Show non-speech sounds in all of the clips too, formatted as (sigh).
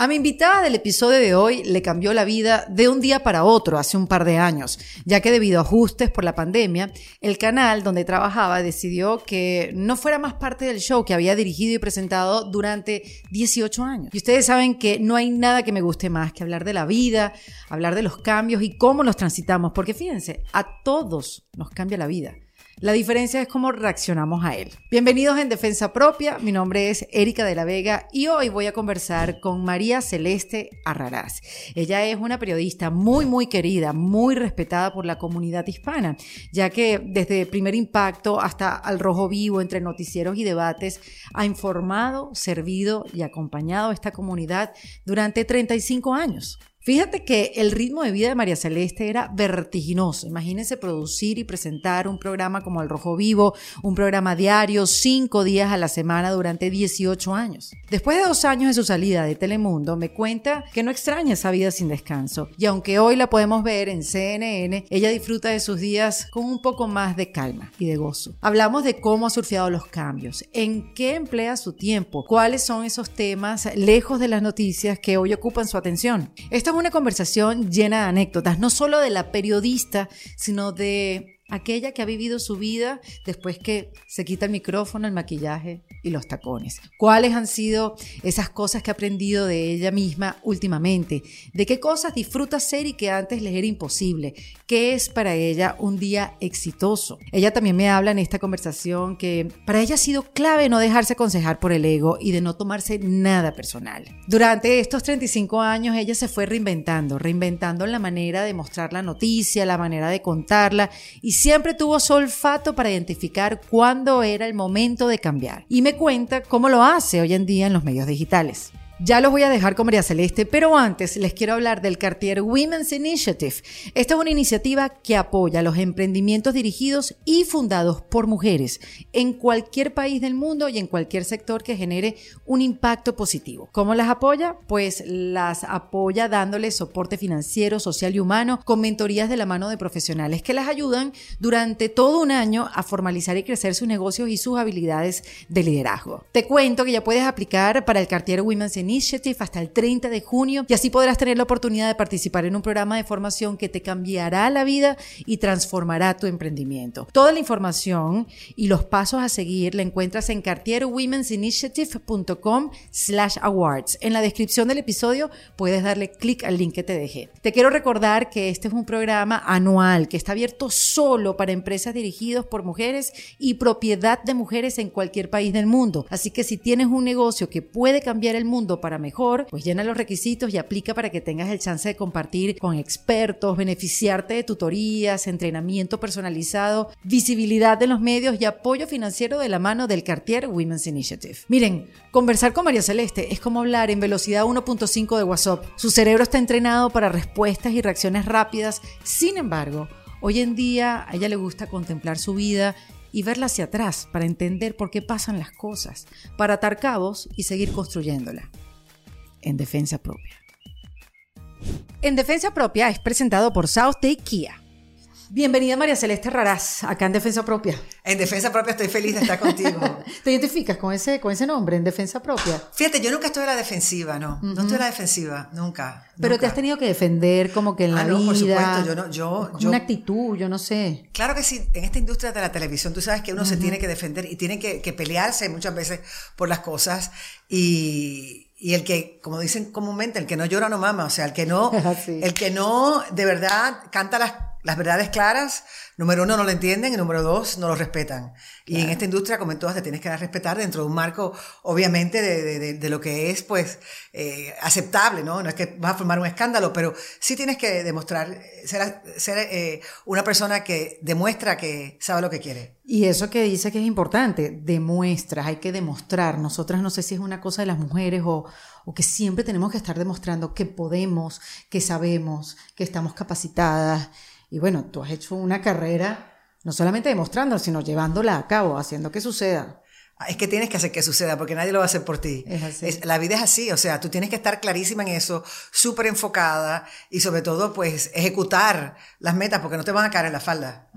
A mi invitada del episodio de hoy le cambió la vida de un día para otro hace un par de años, ya que debido a ajustes por la pandemia, el canal donde trabajaba decidió que no fuera más parte del show que había dirigido y presentado durante 18 años. Y ustedes saben que no hay nada que me guste más que hablar de la vida, hablar de los cambios y cómo los transitamos, porque fíjense, a todos nos cambia la vida. La diferencia es cómo reaccionamos a él. Bienvenidos en Defensa Propia, mi nombre es Erika de la Vega y hoy voy a conversar con María Celeste Arraraz. Ella es una periodista muy, muy querida, muy respetada por la comunidad hispana, ya que desde Primer Impacto hasta Al Rojo Vivo, entre noticieros y debates, ha informado, servido y acompañado a esta comunidad durante 35 años. Fíjate que el ritmo de vida de María Celeste era vertiginoso. Imagínense producir y presentar un programa como El Rojo Vivo, un programa diario, cinco días a la semana durante 18 años. Después de dos años de su salida de Telemundo, me cuenta que no extraña esa vida sin descanso. Y aunque hoy la podemos ver en CNN, ella disfruta de sus días con un poco más de calma y de gozo. Hablamos de cómo ha surfeado los cambios, en qué emplea su tiempo, cuáles son esos temas lejos de las noticias que hoy ocupan su atención. Esta una conversación llena de anécdotas, no solo de la periodista, sino de aquella que ha vivido su vida después que se quita el micrófono, el maquillaje y los tacones. ¿Cuáles han sido esas cosas que ha aprendido de ella misma últimamente? ¿De qué cosas disfruta ser y que antes les era imposible? ¿Qué es para ella un día exitoso? Ella también me habla en esta conversación que para ella ha sido clave no dejarse aconsejar por el ego y de no tomarse nada personal. Durante estos 35 años ella se fue reinventando, reinventando la manera de mostrar la noticia, la manera de contarla y siempre tuvo su olfato para identificar cuándo era el momento de cambiar. Y me cuenta cómo lo hace hoy en día en los medios digitales. Ya los voy a dejar con María Celeste, pero antes les quiero hablar del Cartier Women's Initiative. Esta es una iniciativa que apoya los emprendimientos dirigidos y fundados por mujeres en cualquier país del mundo y en cualquier sector que genere un impacto positivo. ¿Cómo las apoya? Pues las apoya dándoles soporte financiero, social y humano con mentorías de la mano de profesionales que las ayudan durante todo un año a formalizar y crecer sus negocios y sus habilidades de liderazgo. Te cuento que ya puedes aplicar para el Cartier Women's Initiative Initiative hasta el 30 de junio y así podrás tener la oportunidad de participar en un programa de formación que te cambiará la vida y transformará tu emprendimiento. Toda la información y los pasos a seguir la encuentras en cartierwomensinitiative.com slash awards. En la descripción del episodio puedes darle clic al link que te dejé. Te quiero recordar que este es un programa anual que está abierto solo para empresas dirigidas por mujeres y propiedad de mujeres en cualquier país del mundo. Así que si tienes un negocio que puede cambiar el mundo para mejor, pues llena los requisitos y aplica para que tengas el chance de compartir con expertos, beneficiarte de tutorías, entrenamiento personalizado, visibilidad en los medios y apoyo financiero de la mano del Cartier Women's Initiative. Miren, conversar con María Celeste es como hablar en velocidad 1.5 de WhatsApp. Su cerebro está entrenado para respuestas y reacciones rápidas. Sin embargo, hoy en día a ella le gusta contemplar su vida y verla hacia atrás para entender por qué pasan las cosas, para atar cabos y seguir construyéndola en defensa propia. En defensa propia es presentado por South Day Kia. Bienvenida María Celeste Raraz, acá en Defensa Propia. En Defensa Propia estoy feliz de estar contigo. (laughs) ¿Te identificas con ese, con ese nombre, en Defensa Propia? Fíjate, yo nunca estoy en la defensiva, no. No estoy en la defensiva, nunca. Pero te has tenido que defender como que en la ah, no, vida. por supuesto, yo no, yo, Una actitud, yo no sé. Claro que sí, en esta industria de la televisión tú sabes que uno se tiene que defender y tiene que, que pelearse muchas veces por las cosas y y el que, como dicen comúnmente, el que no llora no mama, o sea, el que no, (laughs) el que no de verdad canta las, las verdades claras, número uno no lo entienden y número dos no lo respetan. Y en esta industria, como en todas, te tienes que dar respetar dentro de un marco, obviamente, de, de, de lo que es, pues, eh, aceptable, ¿no? No es que vas a formar un escándalo, pero sí tienes que demostrar, ser, ser eh, una persona que demuestra que sabe lo que quiere. Y eso que dice que es importante, demuestras, hay que demostrar. Nosotras no sé si es una cosa de las mujeres o, o que siempre tenemos que estar demostrando que podemos, que sabemos, que estamos capacitadas. Y bueno, tú has hecho una carrera no solamente demostrando, sino llevándola a cabo, haciendo que suceda. Es que tienes que hacer que suceda, porque nadie lo va a hacer por ti. Es así. la vida es así, o sea, tú tienes que estar clarísima en eso, súper enfocada y sobre todo, pues, ejecutar las metas, porque no te van a caer en la falda.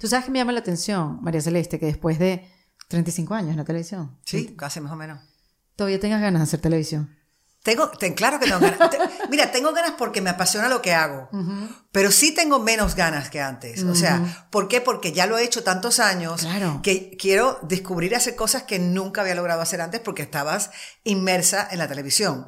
Tú sabes que me llama la atención, María Celeste, que después de 35 años en la televisión. Sí, casi más o menos. Todavía tengas ganas de hacer televisión. Tengo, claro que tengo ganas. mira, tengo ganas porque me apasiona lo que hago, pero sí tengo menos ganas que antes. O sea, ¿por qué? Porque ya lo he hecho tantos años que quiero descubrir hacer cosas que nunca había logrado hacer antes porque estabas inmersa en la televisión.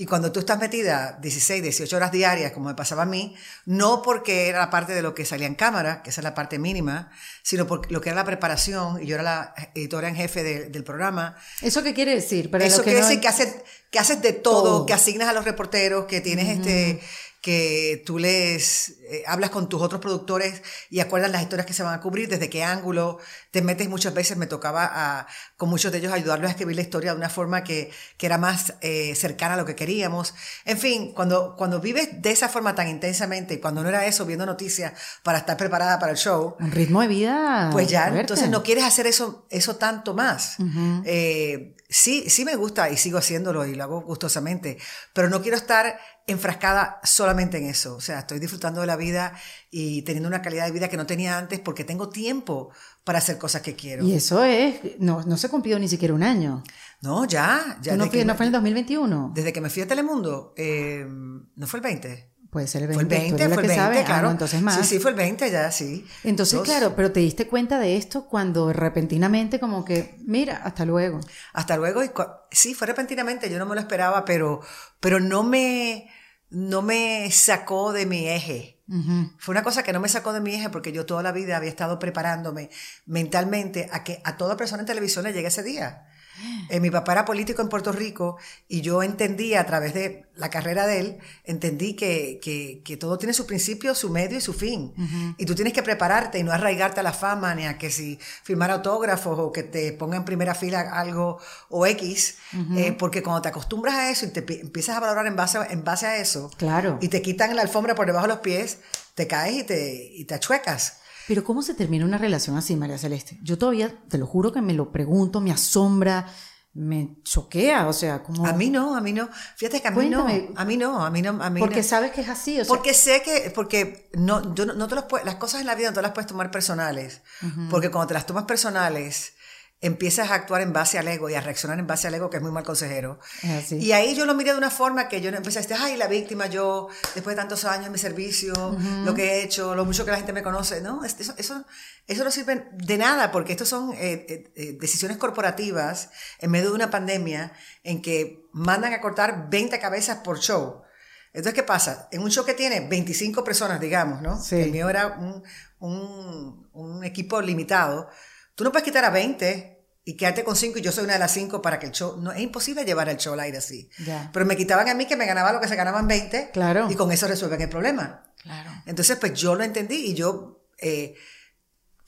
Y cuando tú estás metida 16, 18 horas diarias, como me pasaba a mí, no porque era la parte de lo que salía en cámara, que esa es la parte mínima, sino por lo que era la preparación, y yo era la editora en jefe del programa. ¿Eso qué quiere decir? Eso quiere decir que haces, que haces de todo, que asignas a los reporteros, que tienes este que tú les eh, hablas con tus otros productores y acuerdas las historias que se van a cubrir, desde qué ángulo te metes. Muchas veces me tocaba a, con muchos de ellos ayudarlos a escribir la historia de una forma que, que era más eh, cercana a lo que queríamos. En fin, cuando, cuando vives de esa forma tan intensamente, cuando no era eso, viendo noticias para estar preparada para el show. Un ritmo de vida. Pues ya, entonces no quieres hacer eso, eso tanto más. eh, sí, sí me gusta y sigo haciéndolo y lo hago gustosamente, pero no quiero estar enfrascada solamente en eso. O sea, estoy disfrutando de la vida y teniendo una calidad de vida que no tenía antes porque tengo tiempo para hacer cosas que quiero. Y eso es, no, no se cumplió ni siquiera un año. No, ya. ya ¿No, fue, ¿No fue en el 2021? Desde que me fui a Telemundo, eh, ¿no fue el 20? Puede ser el 20. Fue el 20, fue el 20, ah, claro. entonces más. Sí, sí, fue el 20 ya, sí. Entonces, claro, pero te diste cuenta de esto cuando repentinamente como que, mira, hasta luego. Hasta luego. Y sí, fue repentinamente, yo no me lo esperaba, pero, pero no me no me sacó de mi eje. Fue una cosa que no me sacó de mi eje porque yo toda la vida había estado preparándome mentalmente a que a toda persona en televisión le llegue ese día. Eh, mi papá era político en Puerto Rico y yo entendí a través de la carrera de él, entendí que, que, todo tiene su principio, su medio y su fin. Y tú tienes que prepararte y no arraigarte a la fama ni a que si firmar autógrafos o que te ponga en primera fila algo o X, eh, porque cuando te acostumbras a eso y te empiezas a valorar en base, en base a eso, claro. y te quitan la alfombra por debajo de los pies, te caes y te, y te achuecas. Pero ¿cómo se termina una relación así, María Celeste? Yo todavía, te lo juro que me lo pregunto, me asombra, me choquea, o sea, como... A mí no, a mí no. Fíjate que a mí no, a mí no, a mí no, a mí Porque sabes que es así, o sea... Porque sé que, porque no, yo no, te los las cosas en la vida no te las puedes tomar personales, porque cuando te las tomas personales, empiezas a actuar en base al ego y a reaccionar en base al ego, que es muy mal consejero. Y ahí yo lo miré de una forma que yo no empecé a decir, ay, la víctima, yo, después de tantos años en mi servicio, lo que he hecho, lo mucho que la gente me conoce, ¿no? Eso, eso, eso no sirve de nada, porque estos son eh, eh, eh, decisiones corporativas en medio de una pandemia en que mandan a cortar 20 cabezas por show. Entonces, ¿qué pasa? En un show que tiene 25 personas, digamos, ¿no? El mío era un, un, un equipo limitado Tú no puedes quitar a 20 y quedarte con 5 y yo soy una de las 5 para que el show... No, es imposible llevar el show al aire así. Pero me quitaban a mí que me ganaba lo que se ganaban 20 claro. y con eso resuelven el problema. Claro. Entonces, pues yo lo entendí y yo... Eh,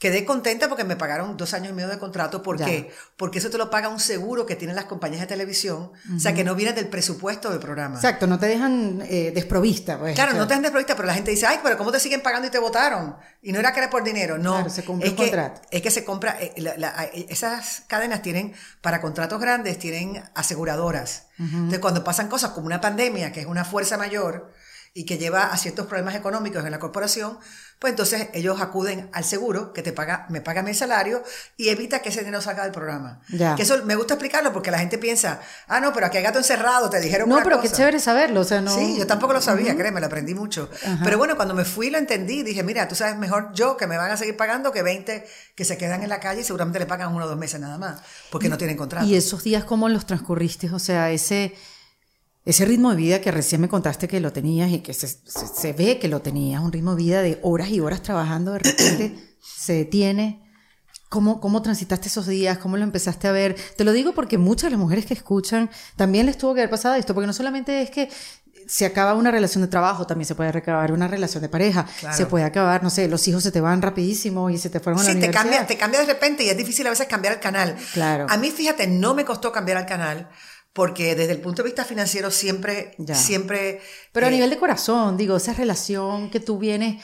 Quedé contenta porque me pagaron dos años y medio de contrato. ¿Por qué? Porque eso te lo paga un seguro que tienen las compañías de televisión. O sea, que no viene del presupuesto del programa. Exacto, no te dejan eh, desprovista. Pues, claro, no te dejan desprovista, pero la gente dice, ay, pero ¿cómo te siguen pagando y te votaron? Y no era que era por dinero, no. Claro, se compra es un contrato. Es que se compra, eh, eh, esas cadenas tienen, para contratos grandes, tienen aseguradoras. Entonces, cuando pasan cosas como una pandemia, que es una fuerza mayor, y que lleva a ciertos problemas económicos en la corporación, pues entonces ellos acuden al seguro que te paga, me paga mi salario y evita que ese dinero salga del programa. Que eso me gusta explicarlo porque la gente piensa, ah, no, pero aquí hay gato encerrado, te dijeron No, pero qué chévere saberlo, o sea, no. Sí, yo tampoco lo sabía, créeme, lo aprendí mucho. Pero bueno, cuando me fui lo entendí, dije, mira, tú sabes mejor yo que me van a seguir pagando que 20 que se quedan en la calle y seguramente le pagan uno o dos meses nada más, porque no tienen contrato. ¿Y esos días cómo los transcurriste? O sea, ese ese ritmo de vida que recién me contaste que lo tenías y que se, se, ve que lo tenías, un ritmo de vida de horas y horas trabajando, de repente (clears throat) se detiene. ¿Cómo, ¿Cómo transitaste esos días? ¿Cómo lo empezaste a ver? Te lo digo porque muchas de las mujeres que escuchan también les tuvo que haber pasado esto, porque no solamente es que se acaba una relación de trabajo, también se puede acabar una relación de pareja, se puede acabar, no sé, los hijos se te van rapidísimo y se te fueron a la sí, te cambia, te cambia de repente y es difícil a veces cambiar el canal. Claro. A mí, fíjate, no me costó cambiar el canal porque desde el punto de vista financiero siempre, siempre... Pero a eh, nivel de corazón, digo, esa relación que tú vienes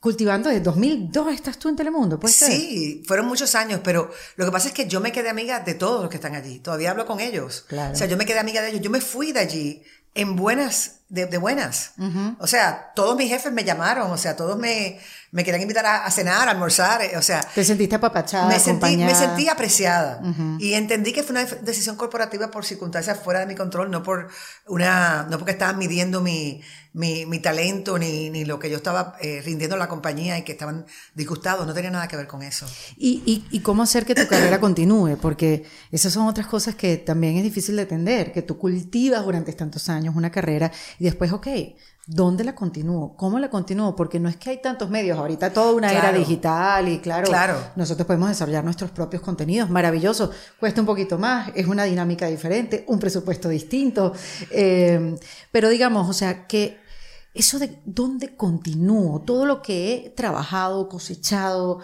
cultivando desde 2002, estás tú en Telemundo, ¿puede Sí, fueron muchos años, pero lo que pasa es que yo me quedé amiga de todos los que están allí, todavía hablo con ellos. Claro. O sea, yo me quedé amiga de ellos, yo me fui de allí en buenas, de, buenas. O sea, todos mis jefes me llamaron, o sea, todos me, me querían invitar a, cenar, a almorzar, eh, o sea. ¿Te sentiste apapachada? Me sentí, me sentí apreciada. Y entendí que fue una decisión corporativa por circunstancias fuera de mi control, no por una, no porque estaban midiendo mi, mi, mi talento ni, ni, lo que yo estaba eh, rindiendo a la compañía y que estaban disgustados, no tenía nada que ver con eso. ¿Y, y, y cómo hacer que tu carrera (coughs) continúe? Porque esas son otras cosas que también es difícil de entender, que tú cultivas durante tantos años una carrera y después, ok, ¿Dónde la continúo? ¿Cómo la continúo? Porque no es que hay tantos medios, ahorita toda una era digital y claro, nosotros podemos desarrollar nuestros propios contenidos, maravilloso, cuesta un poquito más, es una dinámica diferente, un presupuesto distinto, eh, pero digamos, o sea, que eso de dónde continúo, todo lo que he trabajado, cosechado,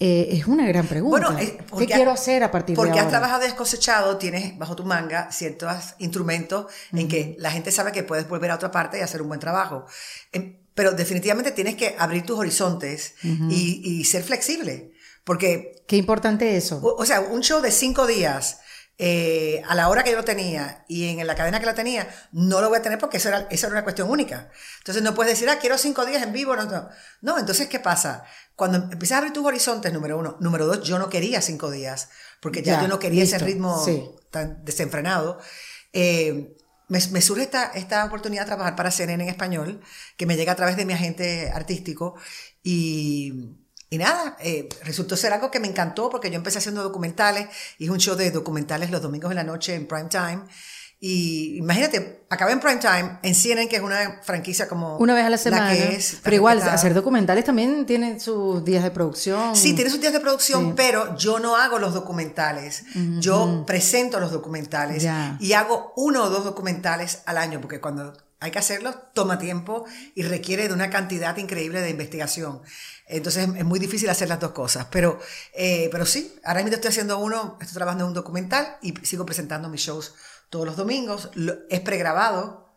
eh, es una gran pregunta. Bueno, ¿Qué quiero hacer a partir de ahora? Porque has trabajado descosechado, tienes bajo tu manga ciertos instrumentos en que la gente sabe que puedes volver a otra parte y hacer un buen trabajo. Em, pero definitivamente tienes que abrir tus horizontes y, y, ser flexible. Porque... Qué importante eso. O, o sea, un show de cinco días eh, a la hora que yo lo tenía y en la cadena que la tenía, no lo voy a tener porque esa era, esa era una cuestión única. Entonces no puedes decir, ah, quiero cinco días en vivo. No, no. no entonces, ¿qué pasa? Cuando empiezas a abrir tus horizontes, número uno. Número dos, yo no quería cinco días, porque ya, yo no quería ese ritmo tan desenfrenado. Eh, me, me, surge esta, esta oportunidad de trabajar para CNN en español, que me llega a través de mi agente artístico y y nada, eh, resultó ser algo que me encantó porque yo empecé haciendo documentales, hice un show de documentales los domingos de la noche en prime time. Y imagínate, acabé en prime time en CNN, que es una franquicia como. Una vez a la semana. pero igual, hacer documentales también tiene sus días de producción. Sí, tiene sus días de producción, pero yo no hago los documentales. Yo presento los documentales y hago uno o dos documentales al año, porque cuando hay que hacerlo, toma tiempo y requiere de una cantidad increíble de investigación. Entonces es muy difícil hacer las dos cosas. Pero, eh, pero sí, ahora mismo estoy haciendo uno, estoy trabajando en un documental y sigo presentando mis shows todos los domingos. es pregrabado.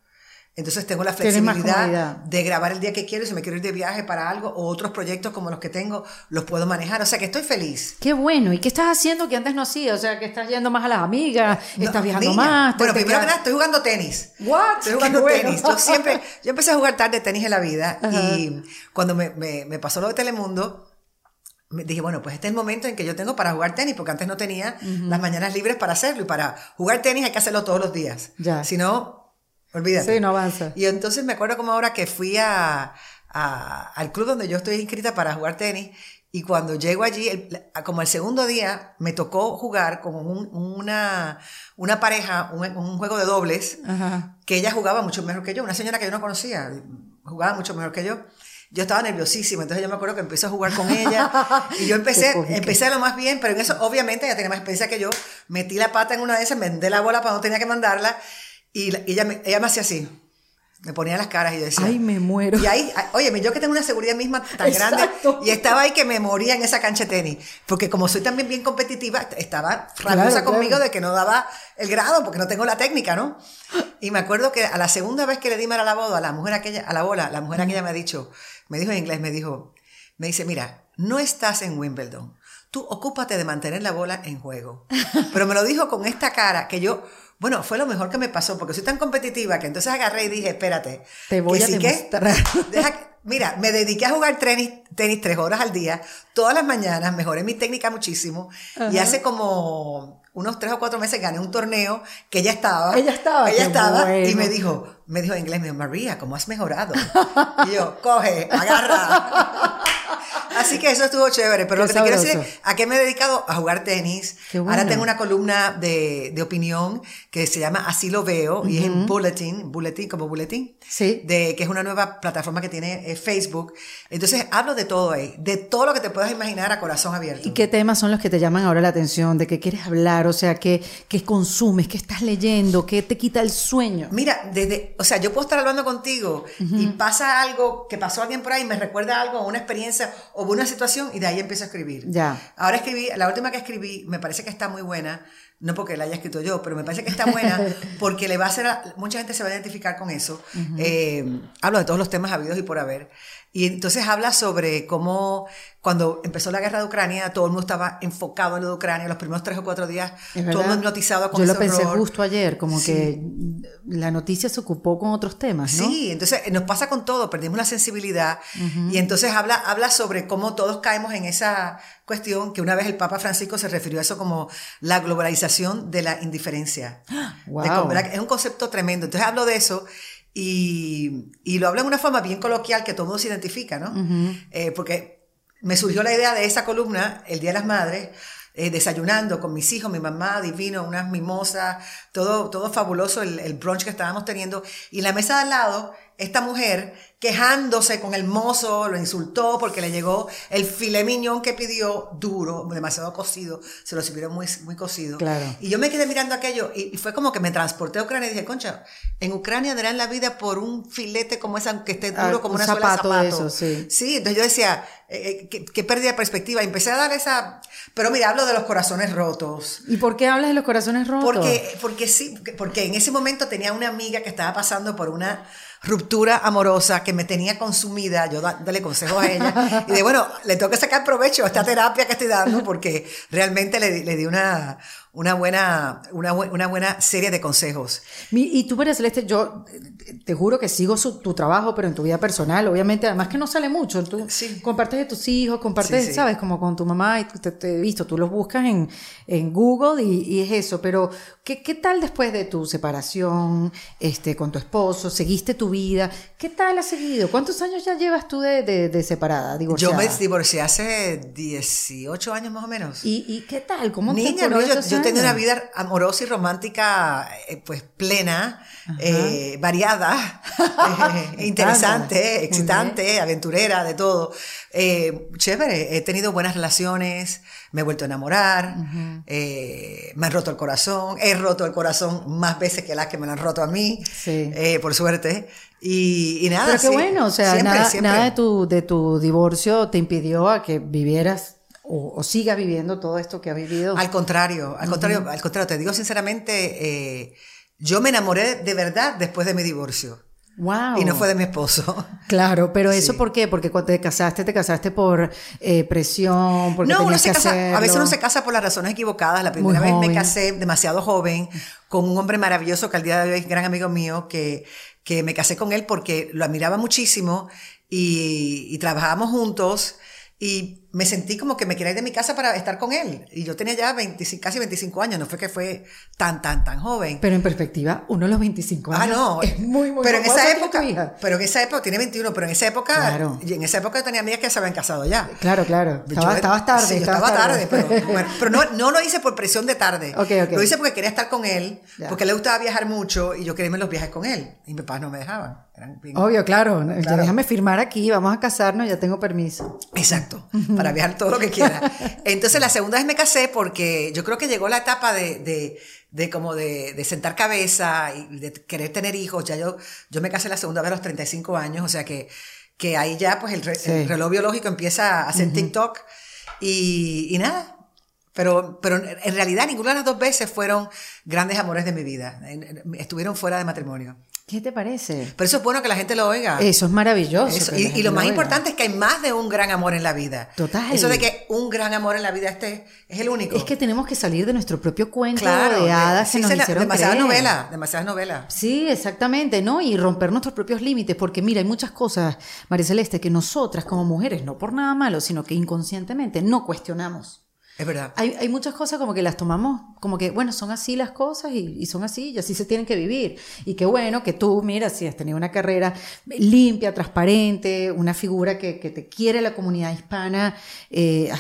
Entonces tengo la flexibilidad de grabar el día que quiero y si me quiero ir de viaje para algo o otros proyectos como los que tengo, los puedo manejar. O sea que estoy feliz. Qué bueno. ¿Y qué estás haciendo que antes no hacía? O sea, que estás yendo más a las amigas, estás viajando más. Bueno, primero que nada, estoy jugando tenis. ¿What? Estoy jugando tenis. Yo siempre, yo empecé a jugar tarde tenis en la vida y cuando me, me, me pasó lo de Telemundo, dije, bueno, pues este es el momento en que yo tengo para jugar tenis, porque antes no tenía las mañanas libres para hacerlo. Y para jugar tenis hay que hacerlo todos los días. Ya. Si no, Olvídate. Sí, no avanza. Y entonces me acuerdo como ahora que fui a, al club donde yo estoy inscrita para jugar tenis y cuando llego allí, como el segundo día, me tocó jugar con una, una pareja, un, juego de dobles, que ella jugaba mucho mejor que yo, una señora que yo no conocía, jugaba mucho mejor que yo. Yo estaba nerviosísima, entonces yo me acuerdo que empecé a jugar con ella (laughs) y yo empecé, empecé lo más bien, pero en eso obviamente ella tenía más experiencia que yo, metí la pata en una de esas, vendé la bola para no tenía que mandarla y ella me, ella me hacía así. Me ponía las caras y yo decía. Ay, me muero. Y ahí, oye, yo que tengo una seguridad misma tan grande. Y estaba ahí que me moría en esa cancha de tenis. Porque como soy también bien competitiva, estaba rabiosa conmigo de que no daba el grado, porque no tengo la técnica, ¿no? Y me acuerdo que a la segunda vez que le di a la boda, a la mujer aquella, a la bola, la mujer aquella me ha dicho, me dijo en inglés, me dijo, me dice, mira, no estás en Wimbledon. Tú ocúpate de mantener la bola en juego. (laughs) Pero me lo dijo con esta cara que yo bueno, fue lo mejor que me pasó, porque soy tan competitiva que entonces agarré y dije, espérate. Te voy a demostrar. (laughs) mira, me dediqué a jugar tenis, tenis tres horas al día, todas las mañanas, mejoré mi técnica muchísimo, y hace como unos tres o cuatro meses gané un torneo que ella estaba. Ella estaba. Ella estaba y me dijo, me dijo en inglés, me dijo, María, ¿cómo has mejorado? y yo, coge, agarra. (laughs) Así que eso estuvo chévere. Pero lo que te quiero decir ¿a qué me he dedicado? A jugar tenis. Ahora tengo una columna de, de, opinión que se llama Así lo veo y es en Bulletin, Bulletin como Bulletin. Sí. De, que es una nueva plataforma que tiene eh, Facebook. Entonces hablo de todo ahí, de todo lo que te puedas imaginar a corazón abierto. ¿Y qué temas son los que te llaman ahora la atención? ¿De qué quieres hablar? O sea, ¿qué, qué consumes? ¿Qué estás leyendo? ¿Qué te quita el sueño? Mira, desde, o sea, yo puedo estar hablando contigo y pasa algo, que pasó alguien por ahí, me recuerda algo, una experiencia o una situación y de ahí empiezo a escribir. Ya. Ahora escribí, la última que escribí me parece que está muy buena no porque la haya escrito yo, pero me parece que está buena (laughs) porque le va a hacer, a, mucha gente se va a identificar con eso. Eh, hablo de todos los temas habidos y por haber. Y entonces habla sobre cómo cuando empezó la guerra de Ucrania, todo el mundo estaba enfocado en lo de Ucrania, los primeros tres o cuatro días, todo el mundo notizado con Yo lo pensé justo ayer, como que la noticia se ocupó con otros temas, ¿no? Sí, entonces nos pasa con todo, perdimos la sensibilidad y entonces habla, habla sobre cómo todos caemos en esa cuestión que una vez el Papa Francisco se refirió a eso como la globalización de la indiferencia. Wow. es un concepto tremendo. Entonces hablo de eso y, y, lo hablo en una forma bien coloquial que todo mundo se identifica, ¿no? eh, porque me surgió la idea de esa columna, el Día de las Madres, eh, desayunando con mis hijos, mi mamá, divino, unas mimosas, todo, todo fabuloso, el, el brunch que estábamos teniendo. Y en la mesa de al lado, esta mujer quejándose con el mozo, lo insultó porque le llegó el filet miñón que pidió duro, demasiado cocido, se lo sirvieron muy, muy cocido. Claro. Y yo me quedé mirando aquello y, y, fue como que me transporté a Ucrania y dije, concha, en Ucrania darán la vida por un filete como ese, aunque esté duro Ah, como un una suela de zapato zapato. de esos, sí. Sí, entonces yo decía, eh, eh, qué, qué pérdida de perspectiva. Y empecé a dar esa... Pero mira, hablo de los corazones rotos. ¿Y por qué hablas de los corazones rotos? Porque, porque sí, porque en ese momento tenía una amiga que estaba pasando por una ruptura amorosa que me tenía consumida, yo dándole consejos a ella, y de bueno, le tengo que sacar provecho a esta terapia que estoy dando porque realmente le, le di una, una, buena, una, una, buena serie de consejos. Y tú, María Celeste, yo te juro que sigo su, tu trabajo, pero en tu vida personal, obviamente, además que no sale mucho, tú sí. compartes de tus hijos, compartes, sí, sí. sabes, como con tu mamá, y te, te, he visto, tú los buscas en, en Google y, y es eso, pero ¿qué, ¿qué tal después de tu separación este, con tu esposo? ¿Seguiste tu vida? ¿Qué tal has seguido? ¿Cuántos años ya llevas tú de, de, de separada, divorciada? Yo me divorcié hace 18 años más o menos. ¿Y, y qué tal? ¿Cómo Niña, te no, yo, yo tenía una años? vida amorosa y romántica, eh, pues plena, eh, variada, (laughs) (laughs) interesante, excitante, aventurera, de todo. Eh, chévere, he tenido buenas relaciones, me he vuelto a enamorar, me han roto el corazón, he roto el corazón más veces que las que me lo han roto a mí, sí. por suerte. Y, y, nada. Pero qué sí, bueno, o sea, siempre, nada, siempre. nada de, tu, de tu divorcio te impidió a que vivieras o, o sigas viviendo todo esto que has vivido. Al contrario, al contrario, uh -huh. al contrario, te digo sinceramente, eh, yo me enamoré de verdad después de mi divorcio. Wow. Y no fue de mi esposo. (laughs) Claro, pero eso ¿por qué? Porque cuando te casaste, te casaste por eh, presión, porque no, uno se que casa, hacerlo. a veces uno se casa por las razones equivocadas. La primera Muy vez joven. me casé demasiado joven con un hombre maravilloso que al día de hoy es gran amigo mío, que, que me casé con él porque lo admiraba muchísimo y, y trabajábamos juntos y me sentí como que me quería ir de mi casa para estar con él. Y yo tenía ya 25, casi 25 años, no fue que fue tan, tan, tan joven. Pero en perspectiva, uno a los 25 años ah, no, (laughs) es muy, muy Pero en esa época, hija? pero en esa época, tiene 21, pero en esa época, Claro. y en esa época yo tenía amigas que se habían casado ya. Claro, claro. Yo- Estaba- estabas tarde. Sí, estabas estaba tarde, pero, (laughs) bueno, pero no, no lo hice por presión de tarde. Ok, ok. Lo hice porque quería estar con él, Ya. porque le gustaba viajar mucho y yo quería irme los viajes con él. Y mis papás no me dejaban. Eran bien- Obvio, claro. Claro. Déjame firmar aquí, vamos a casarnos, ya tengo permiso. Exacto, para viajar todo lo que quiera. (laughs) Entonces la segunda vez me casé porque yo creo que llegó la etapa de, de, de como de, de sentar cabeza y de querer tener hijos. Ya yo, yo me casé la segunda vez a los 35 años, o sea que, que ahí ya pues el, re- Sí. el reloj biológico empieza a hacer TikTok y, y nada. Pero, pero en realidad ninguna de las dos veces fueron grandes amores de mi vida. Estuvieron fuera de matrimonio. ¿Qué te parece? Pero eso es bueno que la gente lo oiga. Eso es maravilloso. Eso, y, lo más oiga. importante es que hay más de un gran amor en la vida. Total. Eso de que un gran amor en la vida este es el único. Es que tenemos que salir de nuestro propio cuento claro, de hadas sí, que nos hicieron demasiadas novelas, demasiadas novelas. Sí, exactamente, ¿no? Y romper nuestros propios límites, porque mira, hay muchas cosas, María Celeste, que nosotras como mujeres, no por nada malo, sino que inconscientemente no cuestionamos. Es verdad. Hay, hay muchas cosas como que las tomamos, como que, bueno, son así las cosas y, y son así y así se tienen que vivir. Y qué bueno que tú, mira, si has tenido una carrera limpia, transparente, una figura que, que te quiere la comunidad hispana, eh,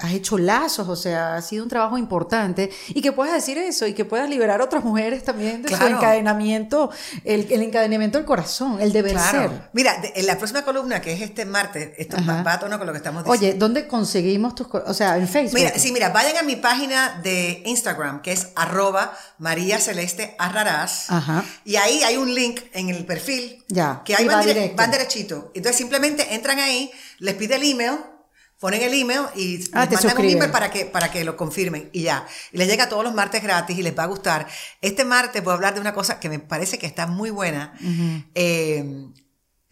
has, hecho lazos, o sea, ha sido un trabajo importante y que puedas decir eso y que puedas liberar a otras mujeres también de su Claro. encadenamiento, el, el encadenamiento del corazón, el deber Claro. ser. Mira, de- en la próxima columna, que es este martes, esto va a tono con lo que estamos diciendo. Oye, ¿dónde conseguimos tus? O sea, en Facebook. Mira, sí, mira, vayan a mi página de Instagram, que es arroba María Celeste Arrarás. Ajá. Y ahí hay un link en el perfil. Ya, Que ahí van, va dire- directo. van derechito. Entonces simplemente entran ahí, les pide el email, ponen el email y Ah, les te mandan un suscriben. email para que, para que lo confirmen y ya. Y les llega todos los martes gratis y les va a gustar. Este martes voy a hablar de una cosa que me parece que está muy buena. Eh,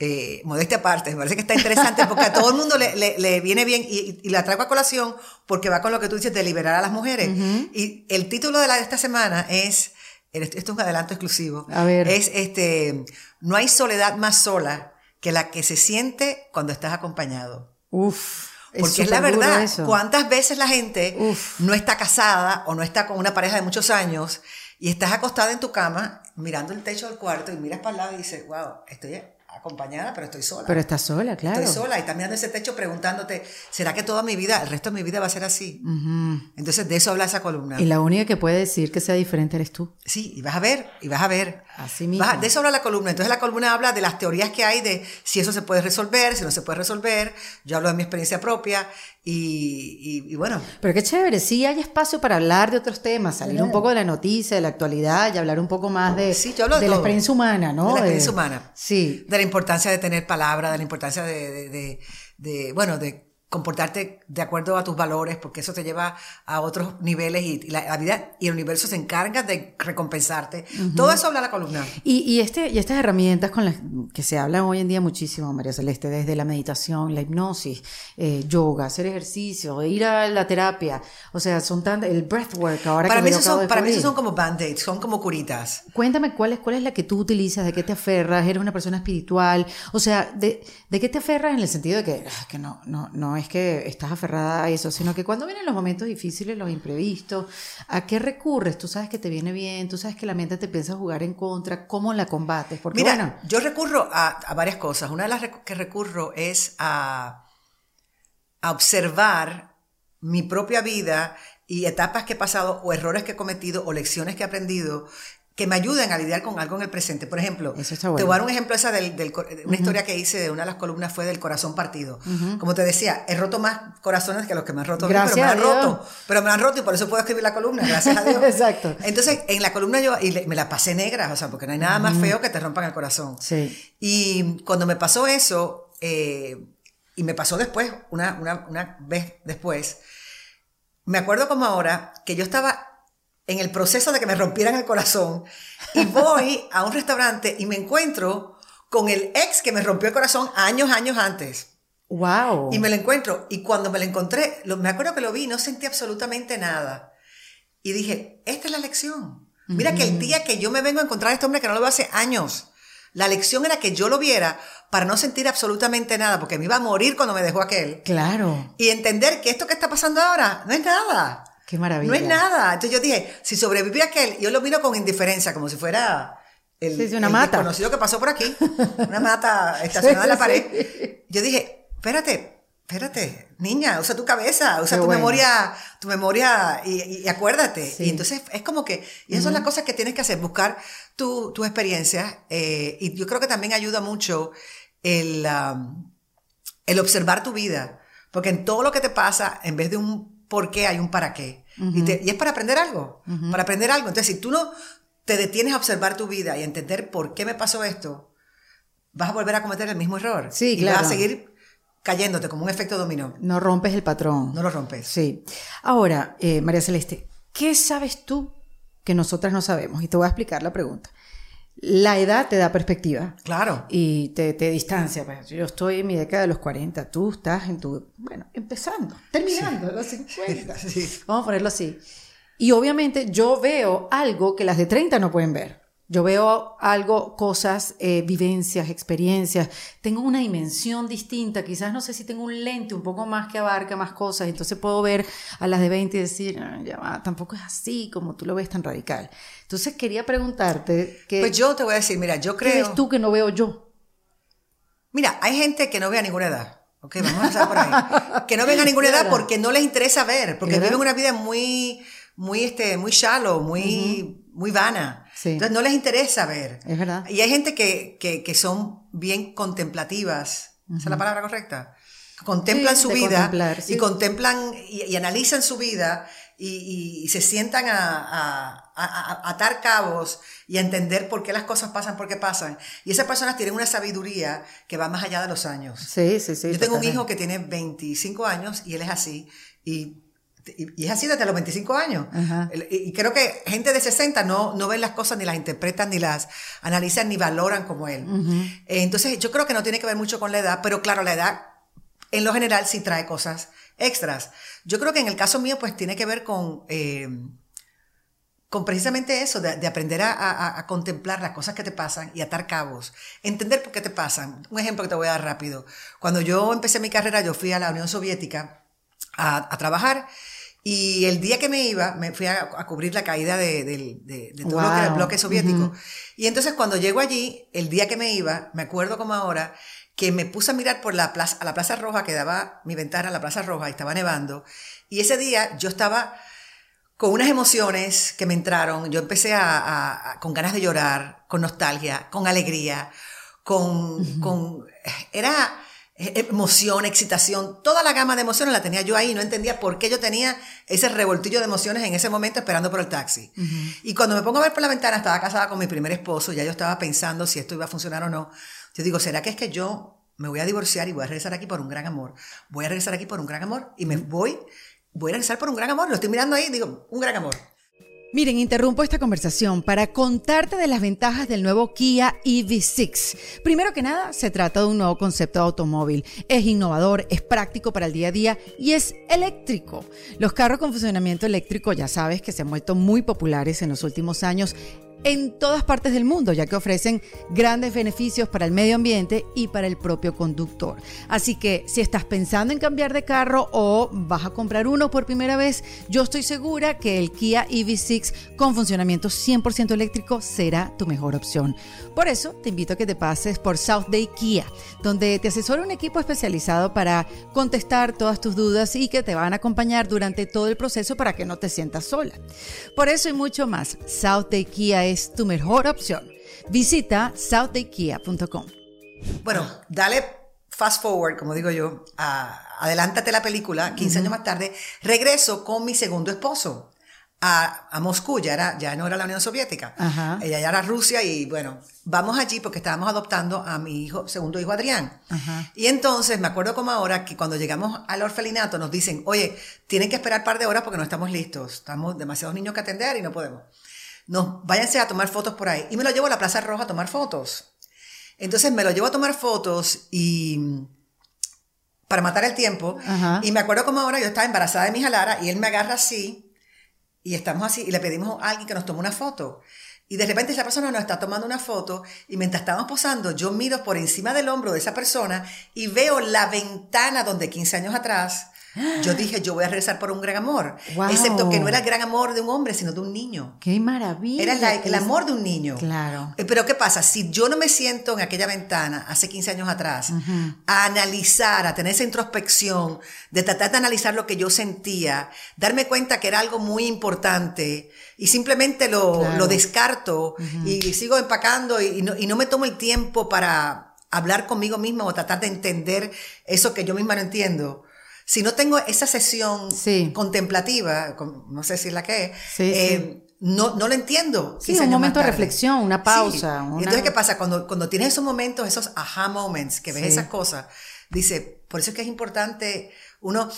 eh, modestia aparte, me parece que está interesante porque a todo el mundo le, le- le viene bien y, y la traigo a colación porque va con lo que tú dices de liberar a las mujeres. Y el título de, la, de esta semana es, esto es un adelanto exclusivo, A ver. es este, no hay soledad más sola que la que se siente cuando estás acompañado. Uf. Porque es la verdad, eso. ¿cuántas veces la gente Uf. no está casada o no está con una pareja de muchos años y estás acostada en tu cama mirando el techo del cuarto y miras para el lado y dices, wow, estoy acompañada, pero estoy sola. Pero estás sola, claro. Estoy sola y estás mirando ese techo preguntándote, ¿será que toda mi vida, el resto de mi vida va a ser así? Entonces de eso habla esa columna. Y la única que puede decir que sea diferente eres tú. Sí, y vas a ver, y vas a ver. Así mismo. Vas de eso habla la columna. Entonces la columna habla de las teorías que hay de si eso se puede resolver, si no se puede resolver. Yo hablo de mi experiencia propia y, y- y bueno, Pero qué chévere, sí hay espacio para hablar de otros temas, salir un poco de la noticia, de la actualidad y hablar un poco más de, Sí, yo hablo de la todo. experiencia humana, ¿no? De la experiencia humana. Sí. de la importancia de tener palabra, de la importancia de, de- de- de, bueno, de comportarte de acuerdo a tus valores, porque eso te lleva a otros niveles y, y la, la vida y el universo se encarga de recompensarte. Todo eso habla la columna. Y, y, este, y estas herramientas con las que se hablan hoy en día muchísimo, María Celeste, desde la meditación, la hipnosis, eh, yoga, hacer ejercicio, ir a la terapia, o sea, son tan, el breathwork ahora Para que mí, acabo son, para mí descubrir. son como band-aids, son como curitas. Cuéntame cuál es, cuál es la que tú utilizas, de qué te aferras, eres una persona espiritual, o sea, de, de qué te aferras en el sentido de que, ah, que no, no, no es que estás aferrada a eso, sino que cuando vienen los momentos difíciles, los imprevistos, ¿a qué recurres? Tú sabes que te viene bien, tú sabes que la mente te piensa jugar en contra, ¿cómo la combates? Porque Mira, bueno, yo recurro a, a varias cosas. Una de las que recurro es a, a observar mi propia vida y etapas que he pasado o errores que he cometido o lecciones que he aprendido que me ayuden a lidiar con algo en el presente. Por ejemplo, Eso está te bueno. voy a dar un ejemplo esa del, una historia que hice de una de las columnas fue del corazón partido. Como te decía, he roto más corazones que los que me han roto a mí, Gracias pero me a han Dios. roto. Pero me han roto y por eso puedo escribir la columna, gracias a (laughs) Dios. Exacto. Entonces, en la columna yo y le- me la pasé negra, o sea, porque no hay nada más feo que te rompan el corazón. Sí. Y cuando me pasó eso, eh, y me pasó después, una, una, una vez después, me acuerdo como ahora que yo estaba en el proceso de que me rompieran el corazón y voy a un restaurante y me encuentro con el ex que me rompió el corazón años, años antes. wow. Y me lo encuentro. Y cuando me lo encontré, lo- me acuerdo que lo vi, no sentí absolutamente nada. Y dije, esta es la lección. Mira que el día que yo me vengo a encontrar a este hombre que no lo veo hace años, la lección era que yo lo viera para no sentir absolutamente nada, porque me iba a morir cuando me dejó aquel. Claro, Y entender que esto que está pasando ahora no es nada. Qué maravilla. No es nada. Entonces yo dije, si sobreviví a aquel, yo lo miro con indiferencia, como si fuera el, Sí, sí, una el mata. desconocido que pasó por aquí, (laughs) una mata estacionada en la pared. Yo dije, espérate, espérate, niña, usa tu cabeza, usa Qué tu bueno. memoria, tu memoria y, acuérdate. Sí. Y entonces es como que, y esas son las cosas que tienes que hacer, buscar tu, tu experiencia. eh, y yo creo que también ayuda mucho el, um, el observar tu vida. Porque en todo lo que te pasa, en vez de un por qué, hay un para qué. y, te- y es para aprender algo, para aprender algo. Entonces, si tú no te detienes a observar tu vida y a entender por qué me pasó esto, vas a volver a cometer el mismo error. Sí, y claro. vas a seguir cayéndote como un efecto dominó. No rompes el patrón. No lo rompes. Sí. Ahora, eh, María Celeste, ¿qué sabes tú que nosotras no sabemos? Y te voy a explicar la pregunta. La edad te da perspectiva Claro. y te, te distancia. Pues, Yo estoy en mi década de los 40, tú estás en tu, bueno, empezando, terminando (laughs) los 50. Sí. Vamos a ponerlo así. Y obviamente yo veo algo que las de 30 no pueden ver. Yo veo algo, cosas, eh, vivencias, experiencias. Tengo una dimensión distinta. Quizás no sé si tengo un lente un poco más que abarca más cosas. Entonces puedo ver a las de 20 y decir, "Ah, ya va, tampoco es así como tú lo ves tan radical. Entonces quería preguntarte, ¿qué, Pues yo te voy a decir, mira, yo ¿qué creo. ves tú que no veo yo? Mira, hay gente que no ve a ninguna edad. Ok, vamos a empezar por ahí. Que no ven a ninguna edad (laughs) porque no les interesa ver, porque viven una vida muy, muy, este, muy shallow, muy, muy vana. Sí. Entonces no les interesa ver. Es verdad. Y hay gente que, que, que son bien contemplativas. ¿Esa es la palabra correcta? Contemplan Sí, su vida sí. y contemplan y, y analizan su vida y, se sientan a, a- a, atar cabos y a entender por qué las cosas pasan porque pasan. Y esas personas tienen una sabiduría que va más allá de los años. Sí, sí, sí. Yo tengo un hijo que tiene 25 años y él es así. Y, y, es así desde los 25 años. Y creo que gente de 60 no, no ven las cosas, ni las interpretan, ni las analizan, ni valoran como él. Entonces, yo creo que no tiene que ver mucho con la edad, pero claro, la edad en lo general sí trae cosas extras. Yo creo que en el caso mío, pues tiene que ver con... Eh, con precisamente eso, de, aprender a, contemplar las cosas que te pasan y atar cabos, entender por qué te pasan. Un ejemplo que te voy a dar rápido. Cuando yo empecé mi carrera, yo fui a la Unión Soviética a, trabajar y el día que me iba, me fui a, cubrir la caída de, todo lo que era el bloque soviético. Y entonces cuando llego allí, el día que me iba, me acuerdo como ahora, que me puse a mirar por la plaza, a la Plaza Roja, que daba mi ventana a la Plaza Roja y estaba nevando. Y ese día yo estaba con unas emociones que me entraron. Yo empecé a, con ganas de llorar, con nostalgia, con alegría, con, con era emoción, excitación, toda la gama de emociones la tenía yo ahí, no entendía por qué yo tenía ese revoltillo de emociones en ese momento esperando por el taxi. Y cuando me pongo a ver por la ventana, estaba casada con mi primer esposo, ya yo estaba pensando si esto iba a funcionar o no. Yo digo, ¿será que es que yo me voy a divorciar y voy a regresar aquí por un gran amor? Voy a regresar aquí por un gran amor y me voy voy a regresar por un gran amor. Lo estoy mirando ahí digo, un gran amor. Miren, interrumpo esta conversación para contarte de las ventajas del nuevo Kia EV6. Primero que nada, se trata de un nuevo concepto de automóvil. Es innovador, es práctico para el día a día y es eléctrico. Los carros con funcionamiento eléctrico ya sabes que se han vuelto muy populares en los últimos años en todas partes del mundo, ya que ofrecen grandes beneficios para el medio ambiente y para el propio conductor. Así que si estás pensando en cambiar de carro o vas a comprar uno por primera vez, yo estoy segura que el Kia EV6 con funcionamiento 100% eléctrico será tu mejor opción. Por eso te invito a que te pases por South Day Kia, donde te asesora un equipo especializado para contestar todas tus dudas y que te van a acompañar durante todo el proceso para que no te sientas sola. Por eso y mucho más, South Day Kia es tu mejor opción. Visita southdaykia.com. Bueno, dale fast forward, como digo yo, adelántate la película, 15 años más tarde, regreso con mi segundo esposo a, a Moscú, ya, era, ya no era la Unión Soviética, ella ya era Rusia y bueno, vamos allí porque estábamos adoptando a mi hijo, segundo hijo Adrián. Y entonces me acuerdo como ahora que cuando llegamos al orfelinato nos dicen, oye, tienen que esperar un par de horas porque no estamos listos, estamos demasiados niños que atender y no podemos nos váyanse a tomar fotos por ahí. Y me lo llevo a la Plaza Roja a tomar fotos. Entonces me lo llevo a tomar fotos y para matar el tiempo. Y me acuerdo como ahora yo estaba embarazada de mi hija Lara y él me agarra así y estamos así y le pedimos a alguien que nos tome una foto. Y de repente esa persona nos está tomando una foto y mientras estamos posando, yo miro por encima del hombro de esa persona y veo la ventana donde 15 años atrás yo dije, yo voy a regresar por un gran amor. Excepto que no era el gran amor de un hombre, sino de un niño. ¡Qué maravilla! Era el amor de un niño. Claro. Eh, pero ¿qué pasa? Si yo no me siento en aquella ventana hace 15 años atrás a analizar, a tener esa introspección, de tratar de analizar lo que yo sentía, darme cuenta que era algo muy importante y simplemente lo, lo descarto y sigo empacando y, no, y no me tomo el tiempo para hablar conmigo mismo o tratar de entender eso que yo misma no entiendo si no tengo esa sesión contemplativa, no sé si es la que es, eh, no, no lo entiendo. Sí, un momento de reflexión, una pausa. Entonces, ¿qué pasa? Cuando, cuando tienes esos momentos, esos aha moments, que ves esas cosas, dice, por eso es que es importante uno...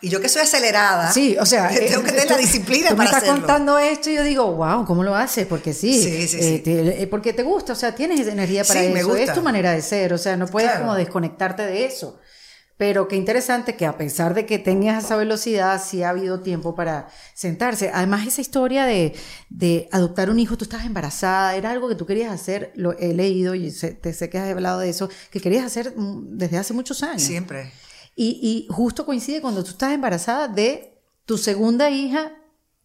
Y yo que soy acelerada, sí, o sea, (laughs) tengo que tener la disciplina tú para me estás contando esto y yo digo, wow, ¿cómo lo haces? Porque sí, sí, sí, eh, eh, porque te gusta, o sea, tienes energía para eso, me gusta. es tu manera de ser, o sea, no puedes como desconectarte de eso. Pero qué interesante que a pesar de que tengas esa velocidad, sí ha habido tiempo para sentarse. Además, esa historia de, de adoptar un hijo, tú estabas embarazada, era algo que tú querías hacer, lo he leído y sé, te sé que has hablado de eso, que querías hacer mm, desde hace muchos años. Siempre. Y, y justo coincide cuando tú estás embarazada de tu segunda hija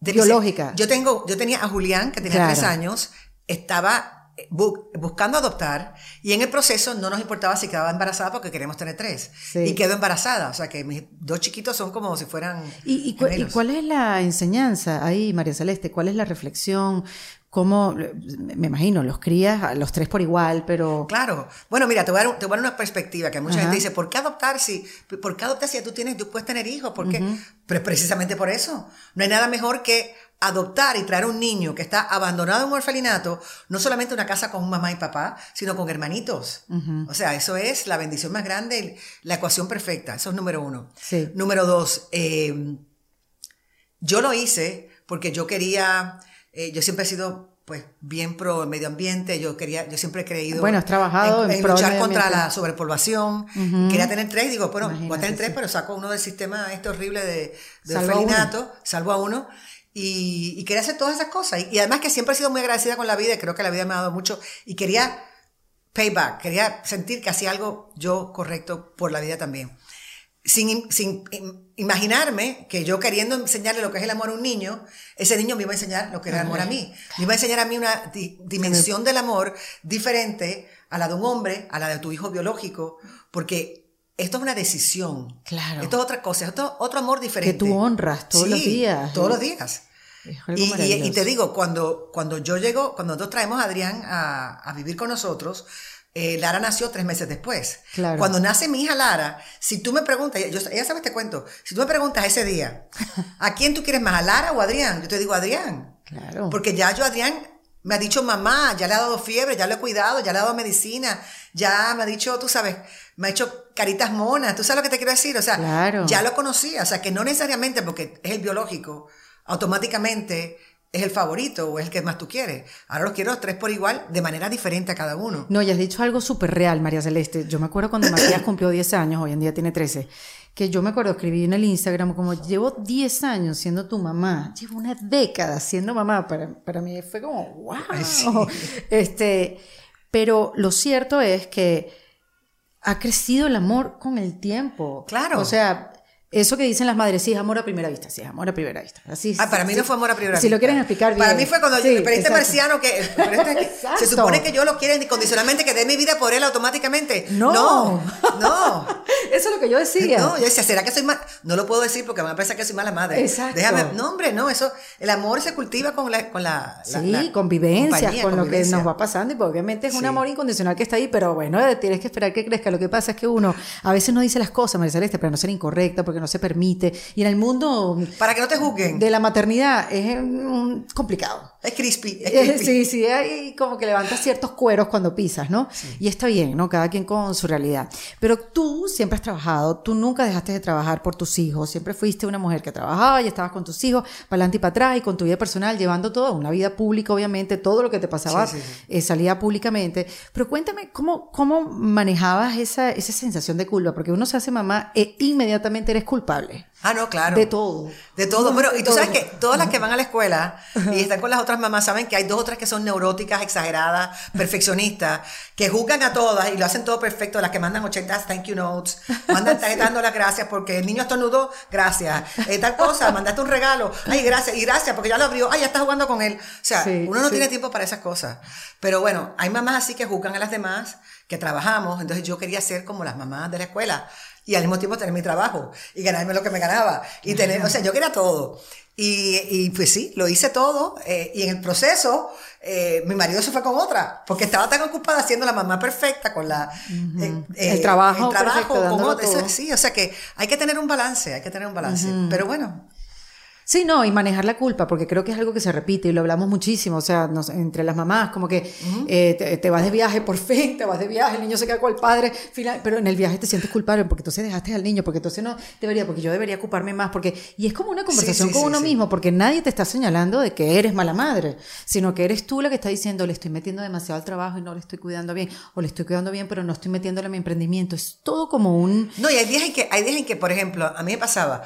biológica. Yo, tengo, yo tenía a Julián, que tenía tres años, estaba buscando adoptar y en el proceso no nos importaba si quedaba embarazada porque queríamos tener tres. Y quedó embarazada o sea que mis dos chiquitos son como si fueran ¿Y, cuál es la enseñanza ahí María Celeste cuál es la reflexión cómo me imagino los crías a los tres por igual pero claro. Bueno mira te voy a dar, te voy a dar una perspectiva que mucha gente dice ¿por qué adoptar si por qué adoptar si tú tienes tú puedes tener hijos ¿por qué? pero precisamente por eso. No hay nada mejor que adoptar y traer un niño que está abandonado en un orfelinato, no solamente una casa con mamá y papá, sino con hermanitos. O sea, eso es la bendición más grande, la ecuación perfecta. Eso es número uno. Sí. Número dos, eh, yo lo hice porque yo quería, eh, yo siempre he sido pues bien pro medio ambiente, yo quería, yo siempre he creído bueno, has trabajado en, en en luchar contra la sobrepoblación, quería tener tres, digo, bueno, voy a Imagínate, tener tres, sí. pero saco uno del sistema este horrible de, de Salvo a salvo a uno, y, y quería hacer todas esas cosas, y, y además que siempre he sido muy agradecida con la vida, y creo que la vida me ha dado mucho, y quería payback, quería sentir que hacía algo yo correcto por la vida también. Sin, sin im- imaginarme que yo queriendo enseñarle lo que es el amor a un niño, ese niño me iba a enseñar lo que era el amor a mí. Me iba a enseñar a mí una di- dimensión del amor diferente a la de un hombre, a la de tu hijo biológico, porque esto es una decisión. Claro. Esto es otra cosa, esto es otro amor diferente. Que tú honras todos los días. Todos los días. Y, y- te digo, cuando, cuando yo llego, cuando nosotros traemos a Adrián a, a vivir con nosotros, eh, Lara nació tres meses después. Claro. Cuando nace mi hija Lara, si tú me preguntas, yo, ella sabe este cuento, si tú me preguntas ese día, (laughs) ¿a quién tú quieres más, a Lara o a Adrián? Yo te digo Adrián. Claro. Porque ya yo, Adrián, me ha dicho mamá, ya le ha dado fiebre, ya lo he cuidado, ya le ha dado medicina, ya me ha dicho, tú sabes, me ha hecho caritas monas, tú sabes lo que te quiero decir, o sea, Claro. ya lo conocía, o sea, que no necesariamente porque es el biológico, automáticamente es el favorito o es el que más tú quieres. Ahora los quiero los tres por igual, de manera diferente a cada uno. No, y has dicho algo súper real, María Celeste. Yo me acuerdo cuando (coughs) Matías cumplió 10 años, hoy en día tiene 13, que yo me acuerdo, escribí en el Instagram como llevo 10 años siendo tu mamá, llevo una década siendo mamá. Para, para mí fue como, wow. sí. Este, pero lo cierto es que ha crecido el amor con el tiempo. Claro. O sea, eso que dicen las madres, sí, es amor a primera vista, sí, es amor a primera vista. Así, Ah, para mí sí. no fue amor a primera Si lo vista. quieren explicar bien. Para mí fue cuando Sí, yo, pero este marciano que, pero este que- se supone que yo lo quiero incondicionalmente, que dé mi vida por él automáticamente. No. No, no. (laughs) Eso es lo que yo decía. No, yo decía, ¿será que soy mal? No lo puedo decir porque me van a pensar que soy mala madre. Exacto. Déjame, no, hombre, no, eso, el amor se cultiva con la, con la, la- Sí, la convivencias, compañía, con lo que convivencia. nos va pasando. Y pues, obviamente es un Sí. amor incondicional que está ahí, pero bueno, tienes que esperar que crezca. Lo que pasa es que uno a veces no dice las cosas, María Celeste, para no ser incorrecta, porque no se permite. Y en el mundo Para que no te juzguen. de la maternidad es mm, complicado. Es crispy, es crispy. Sí, sí, hay como que levantas ciertos cueros cuando pisas, ¿no? Y está bien, ¿no? Cada quien con su realidad. Pero tú siempre has trabajado, tú nunca dejaste de trabajar por tus hijos, siempre fuiste una mujer que trabajaba y estabas con tus hijos, para adelante y para atrás, y con tu vida personal, llevando todo, una vida pública, obviamente, todo lo que te pasaba Sí, sí, sí. eh, salía públicamente. Pero cuéntame, ¿cómo, cómo manejabas esa, esa sensación de culpa? Porque uno se hace mamá e inmediatamente eres culpable. Ah, no, claro. De todo. De todo. Bueno, y tú todo. sabes que todas las que van a la escuela y están con las otras mamás saben que hay dos o tres que son neuróticas, exageradas, perfeccionistas, que juzgan a todas y lo hacen todo perfecto. Las que mandan 80 thank you notes, mandan tarjetas dando las gracias porque el niño estornudó, gracias. Eh, tal cosa, mandaste un regalo, ay, gracias, y gracias porque ya lo abrió, ay, ya está jugando con él. O sea, Sí, uno no sí. tiene tiempo para esas cosas. Pero bueno, hay mamás así que juzgan a las demás, que trabajamos, entonces yo quería ser como las mamás de la escuela y al mismo tiempo tener mi trabajo y ganarme lo que me ganaba y tener, o sea, yo quería todo. Y, y pues sí, lo hice todo eh, y en el proceso eh, mi marido se fue con otra porque estaba tan ocupada siendo la mamá perfecta con la eh, eh, El trabajo el trabajo perfecto, con otra. Eso- sí, o sea que hay que tener un balance, hay que tener un balance. Pero bueno, Sí, no, y manejar la culpa, porque creo que es algo que se repite y lo hablamos muchísimo, o sea, nos- entre las mamás, como que eh, te, te vas de viaje por fin, te vas de viaje, el niño se queda con el padre, final- pero en el viaje te sientes culpable porque entonces dejaste al niño, porque entonces no debería, porque yo debería ocuparme más, porque y es como una conversación sí, con sí, uno mismo, porque nadie te está señalando de que eres mala madre, sino que eres tú la que está diciendo, le estoy metiendo demasiado al trabajo y no le estoy cuidando bien, o le estoy cuidando bien, pero no estoy metiéndole a mi emprendimiento, es todo como un... No, y hay días en que, hay días en que, por ejemplo, a mí me pasaba,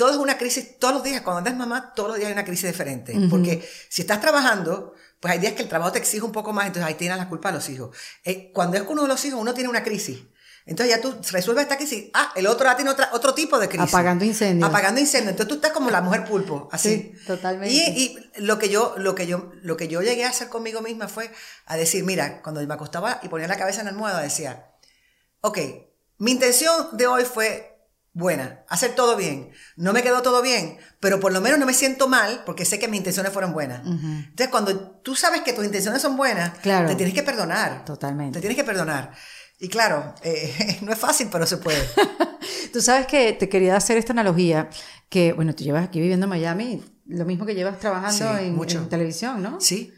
todo es una crisis, todos los días, cuando eres mamá, todos los días hay una crisis diferente. Porque si estás trabajando, pues hay días que el trabajo te exige un poco más, entonces ahí tienes la culpa de los hijos. Eh, cuando es con uno de los hijos, uno tiene una crisis. Entonces ya tú resuelves esta crisis, ah, el otro ya tiene otra, otro tipo de crisis. Apagando incendios. Apagando incendios. Entonces tú estás como la mujer pulpo, así. Sí, totalmente. Y, y lo que yo, lo que yo, lo que yo llegué a hacer conmigo misma fue a decir, mira, cuando me acostaba y ponía la cabeza en la almohada, decía, ok, mi intención de hoy fue buena, hacer todo bien. No me quedó todo bien, pero por lo menos no me siento mal porque sé que mis intenciones fueron buenas. Entonces, cuando tú sabes que tus intenciones son buenas, Claro. te tienes que perdonar. Totalmente. Te tienes que perdonar. Y claro, eh, (laughs) no es fácil, pero se puede. (laughs) Tú sabes que te quería hacer esta analogía, que bueno, tú llevas aquí viviendo en Miami lo mismo que llevas trabajando en, en televisión, ¿no? Sí,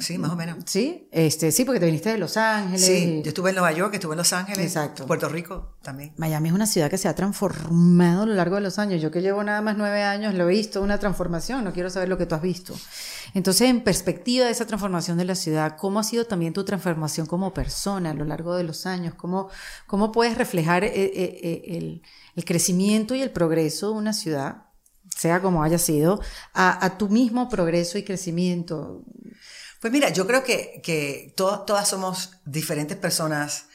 Sí, más o menos. Sí, este, sí, porque te viniste de Los Ángeles. Sí, yo estuve en Nueva York, estuve en Los Ángeles, Exacto. Puerto Rico también. Miami es una ciudad que se ha transformado a lo largo de los años. Yo que llevo nada más nueve años lo he visto, una transformación, no quiero saber lo que tú has visto. Entonces, en perspectiva de esa transformación de la ciudad, ¿cómo ha sido también tu transformación como persona a lo largo de los años? ¿Cómo, cómo puedes reflejar eh, eh, eh, el, el crecimiento y el progreso de una ciudad? sea como haya sido, a, a, tu mismo progreso y crecimiento. Pues mira, yo creo que, que todas somos diferentes personas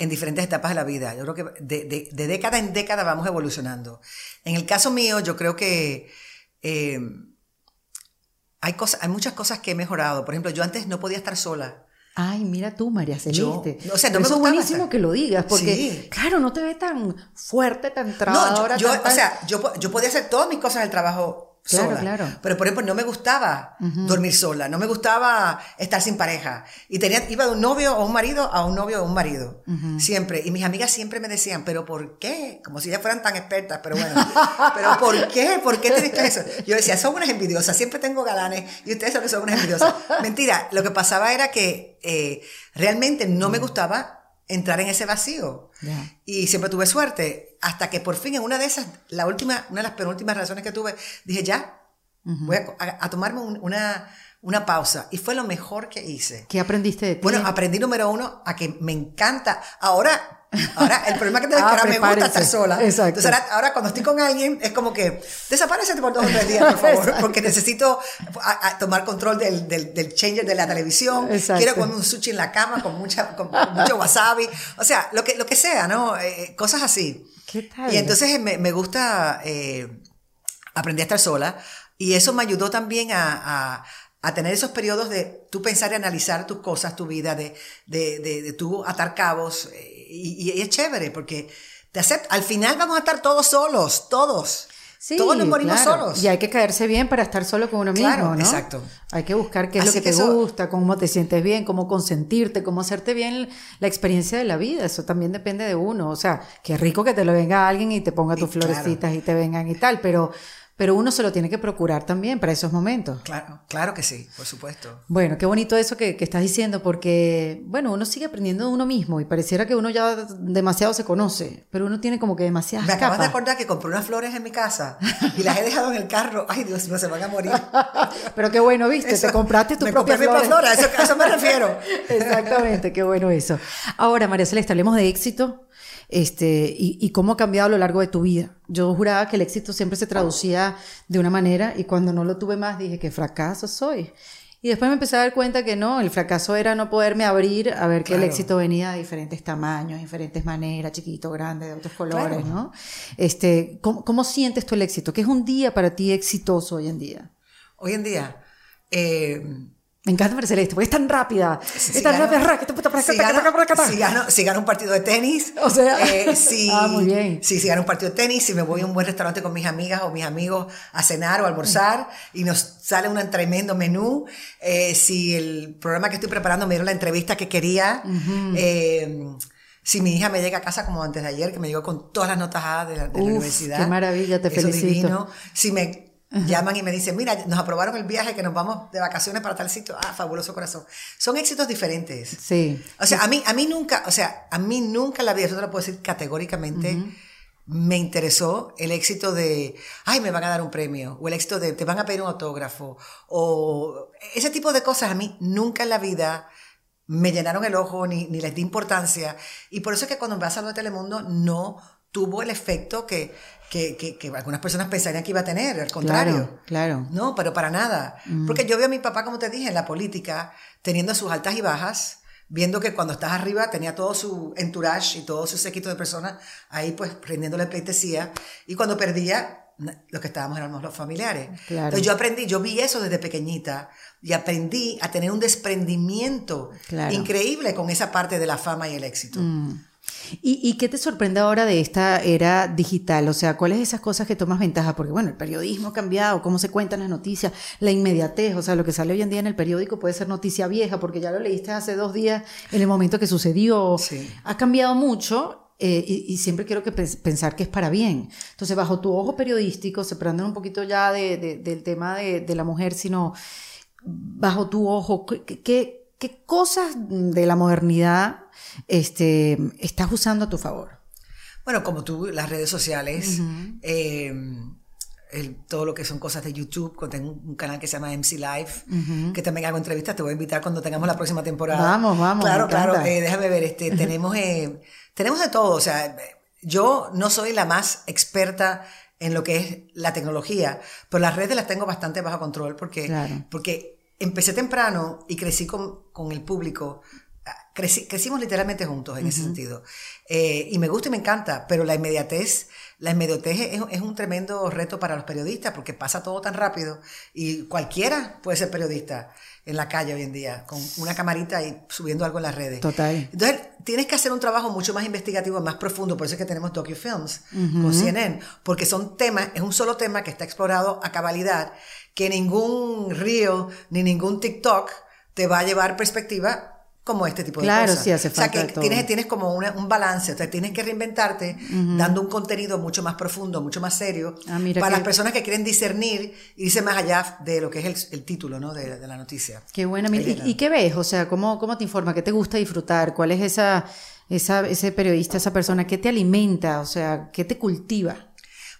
en diferentes etapas de la vida. Yo creo que de, de, década en década vamos evolucionando. En el caso mío, yo creo que eh, hay, cosas, hay muchas cosas que he mejorado. Por ejemplo, yo antes no podía estar sola. Ay, mira tú, María Celeste. o sea, no me es buenísimo que lo digas, porque, claro, no te ve tan fuerte, tan trabajadora. No, yo, o sea, yo, yo podía hacer todas mis cosas del trabajo Claro, claro. Pero por ejemplo, no me gustaba dormir sola, no me gustaba estar sin pareja. Y tenía, iba de un novio o un marido a un novio o un marido. Siempre. Y mis amigas siempre me decían, ¿pero por qué? Como si ellas fueran tan expertas, pero bueno. (laughs) ¿Pero por qué? ¿Por qué te dices eso? Yo decía, son unas envidiosas, siempre tengo galanes y ustedes saben que son unas envidiosas. (laughs) Mentira, lo que pasaba era que eh, realmente no me gustaba entrar en ese vacío. Y siempre tuve suerte, hasta que por fin en una de esas, la última, una de las penúltimas razones que tuve, dije, ya, voy a, tomarme una, una pausa. Y fue lo mejor que hice. ¿Qué aprendiste de ti? Bueno, aprendí número uno a que me encanta. Ahora Ahora, el problema que tengo es (laughs) que ah, ahora me gusta estar sola. Exacto. Entonces, ahora, cuando estoy con alguien, es como que, desaparece por dos o tres días, por favor, (laughs) porque necesito tomar control del, del, del, changer de la televisión. Quiero comer un sushi en la cama con, mucha, con, mucho wasabi. O sea, lo que, lo que sea, ¿no? Eh, eh, cosas así. ¿Qué tal? Y entonces me, me gusta eh, aprender a estar sola. Y eso me ayudó también a, a a tener esos periodos de tú pensar y analizar tus cosas, tu vida, de, de, de, de tú atar cabos. Y, y, es chévere porque te acepta. Al final vamos a estar todos solos, todos. Sí, todos nos morimos solos. Y hay que caerse bien para estar solo con uno mismo, ¿no? Exacto. Hay que buscar qué es lo que, te gusta, cómo te sientes bien, cómo consentirte, cómo hacerte bien la experiencia de la vida. Eso también depende de uno. O sea, qué rico que te lo venga alguien y te ponga tus florecitas y te vengan y tal, pero pero uno se lo tiene que procurar también para esos momentos. Claro, claro que sí, por supuesto. Bueno, qué bonito eso que, estás diciendo, porque, bueno, uno sigue aprendiendo de uno mismo y pareciera que uno ya demasiado se conoce, pero uno tiene como que demasiadas Me acabas de acordar que compré unas flores en mi casa y las he dejado en el carro. Ay, Dios, no se van a morir. (laughs) pero qué bueno, viste, te compraste tu propia flores. eso, a eso me refiero. (laughs) Exactamente, qué bueno eso. Ahora, María Celeste, hablemos de éxito este, y, cómo ha cambiado a lo largo de tu vida. Yo juraba que el éxito siempre se traducía de una manera y cuando no lo tuve más dije que fracaso soy. Y después me empecé a dar cuenta que no, el fracaso era no poderme abrir a ver que el éxito venía de diferentes tamaños, diferentes maneras, chiquito, grande, de otros colores, ¿no? Este, ¿cómo, ¿Cómo sientes tú el éxito? ¿Qué es un día para ti exitoso hoy en día? Hoy en día, eh, me encanta María Celeste, porque es tan rápida. Si, es tan rápida. Si gano, un partido de tenis. O sea. Eh, (laughs) si, ah, muy bien. Si, si gano un partido de tenis, si me voy a un buen restaurante con mis amigas o mis amigos a cenar o almorzar y nos sale un tremendo menú. Eh, si el programa que estoy preparando me dieron la entrevista que quería. Eh, si mi hija me llega a casa como antes de ayer, que me llegó con todas las notas A de la, universidad. Qué maravilla, te felicito. Divino. Si me Llaman y me dicen, mira, nos aprobaron el viaje, que nos vamos de vacaciones para tal sitio. Ah, fabuloso corazón. Son éxitos diferentes. Sí. O sea, a mí, a mí nunca, o sea, a mí nunca en la vida, yo te lo puedo decir categóricamente, me interesó el éxito de, ay, me van a dar un premio, o el éxito de, te van a pedir un autógrafo, o ese tipo de cosas a mí nunca en la vida me llenaron el ojo ni, ni les di importancia. Y por eso es que cuando me vas a de Telemundo no tuvo el efecto que, que, que, algunas personas pensarían que iba a tener, al contrario. Claro, No, pero para nada. Mm. Porque yo veo a mi papá, como te dije, en la política, teniendo sus altas y bajas, viendo que cuando estás arriba tenía todo su entourage y todo su séquito de personas ahí pues rindiéndole pleitesía, y cuando perdía, los que estábamos éramos los familiares. Entonces yo aprendí, yo vi eso desde pequeñita y aprendí a tener un desprendimiento increíble con esa parte de la fama y el éxito. Mm. ¿Y, qué te sorprende ahora de esta era digital? O sea, ¿cuáles esas cosas que tomas ventaja? Porque bueno, el periodismo ha cambiado, cómo se cuentan las noticias, la inmediatez, o sea, lo que sale hoy en día en el periódico puede ser noticia vieja porque ya lo leíste hace dos días en el momento que sucedió. Ha cambiado mucho eh, y, siempre quiero que pensar que es para bien. Entonces, bajo tu ojo periodístico, separando un poquito ya del tema de, la mujer, sino bajo tu ojo, ¿qué, qué, cosas de la modernidad este, estás usando a tu favor? Bueno, como tú, las redes sociales, todo lo que son cosas de YouTube, tengo un canal que se llama MC Live, que también hago entrevistas, te voy a invitar cuando tengamos la próxima temporada. Vamos, vamos. Claro, claro, eh, déjame ver, este, tenemos, eh, tenemos de todo, o sea, yo no soy la más experta en lo que es la tecnología, pero las redes las tengo bastante bajo control porque, porque empecé temprano y crecí con, con el público crecimos literalmente juntos en ese sentido. Eh, y me gusta y me encanta, pero la inmediatez, la inmediatez es, un tremendo reto para los periodistas porque pasa todo tan rápido y cualquiera puede ser periodista en la calle hoy en día, con una camarita y subiendo algo en las redes. Total. Entonces, tienes que hacer un trabajo mucho más investigativo, más profundo, por eso es que tenemos DocuFilms Films con CNN, porque son temas, es un solo tema que está explorado a cabalidad, que ningún río ni ningún TikTok te va a llevar perspectiva como este tipo de cosas. Claro, sí, hace falta. O sea, que tienes, tienes como un balance, o sea, tienes que reinventarte dando un contenido mucho más profundo, mucho más serio, ah, para las personas que quieren discernir y irse más allá de lo que es el, título ¿no? de, la noticia. Qué buena. ¿Y, ¿Y, qué ves? O sea, ¿cómo, ¿cómo te informa? ¿Qué te gusta disfrutar? ¿Cuál es esa, esa, ese periodista, esa persona? ¿Qué te alimenta? O sea, ¿qué te cultiva?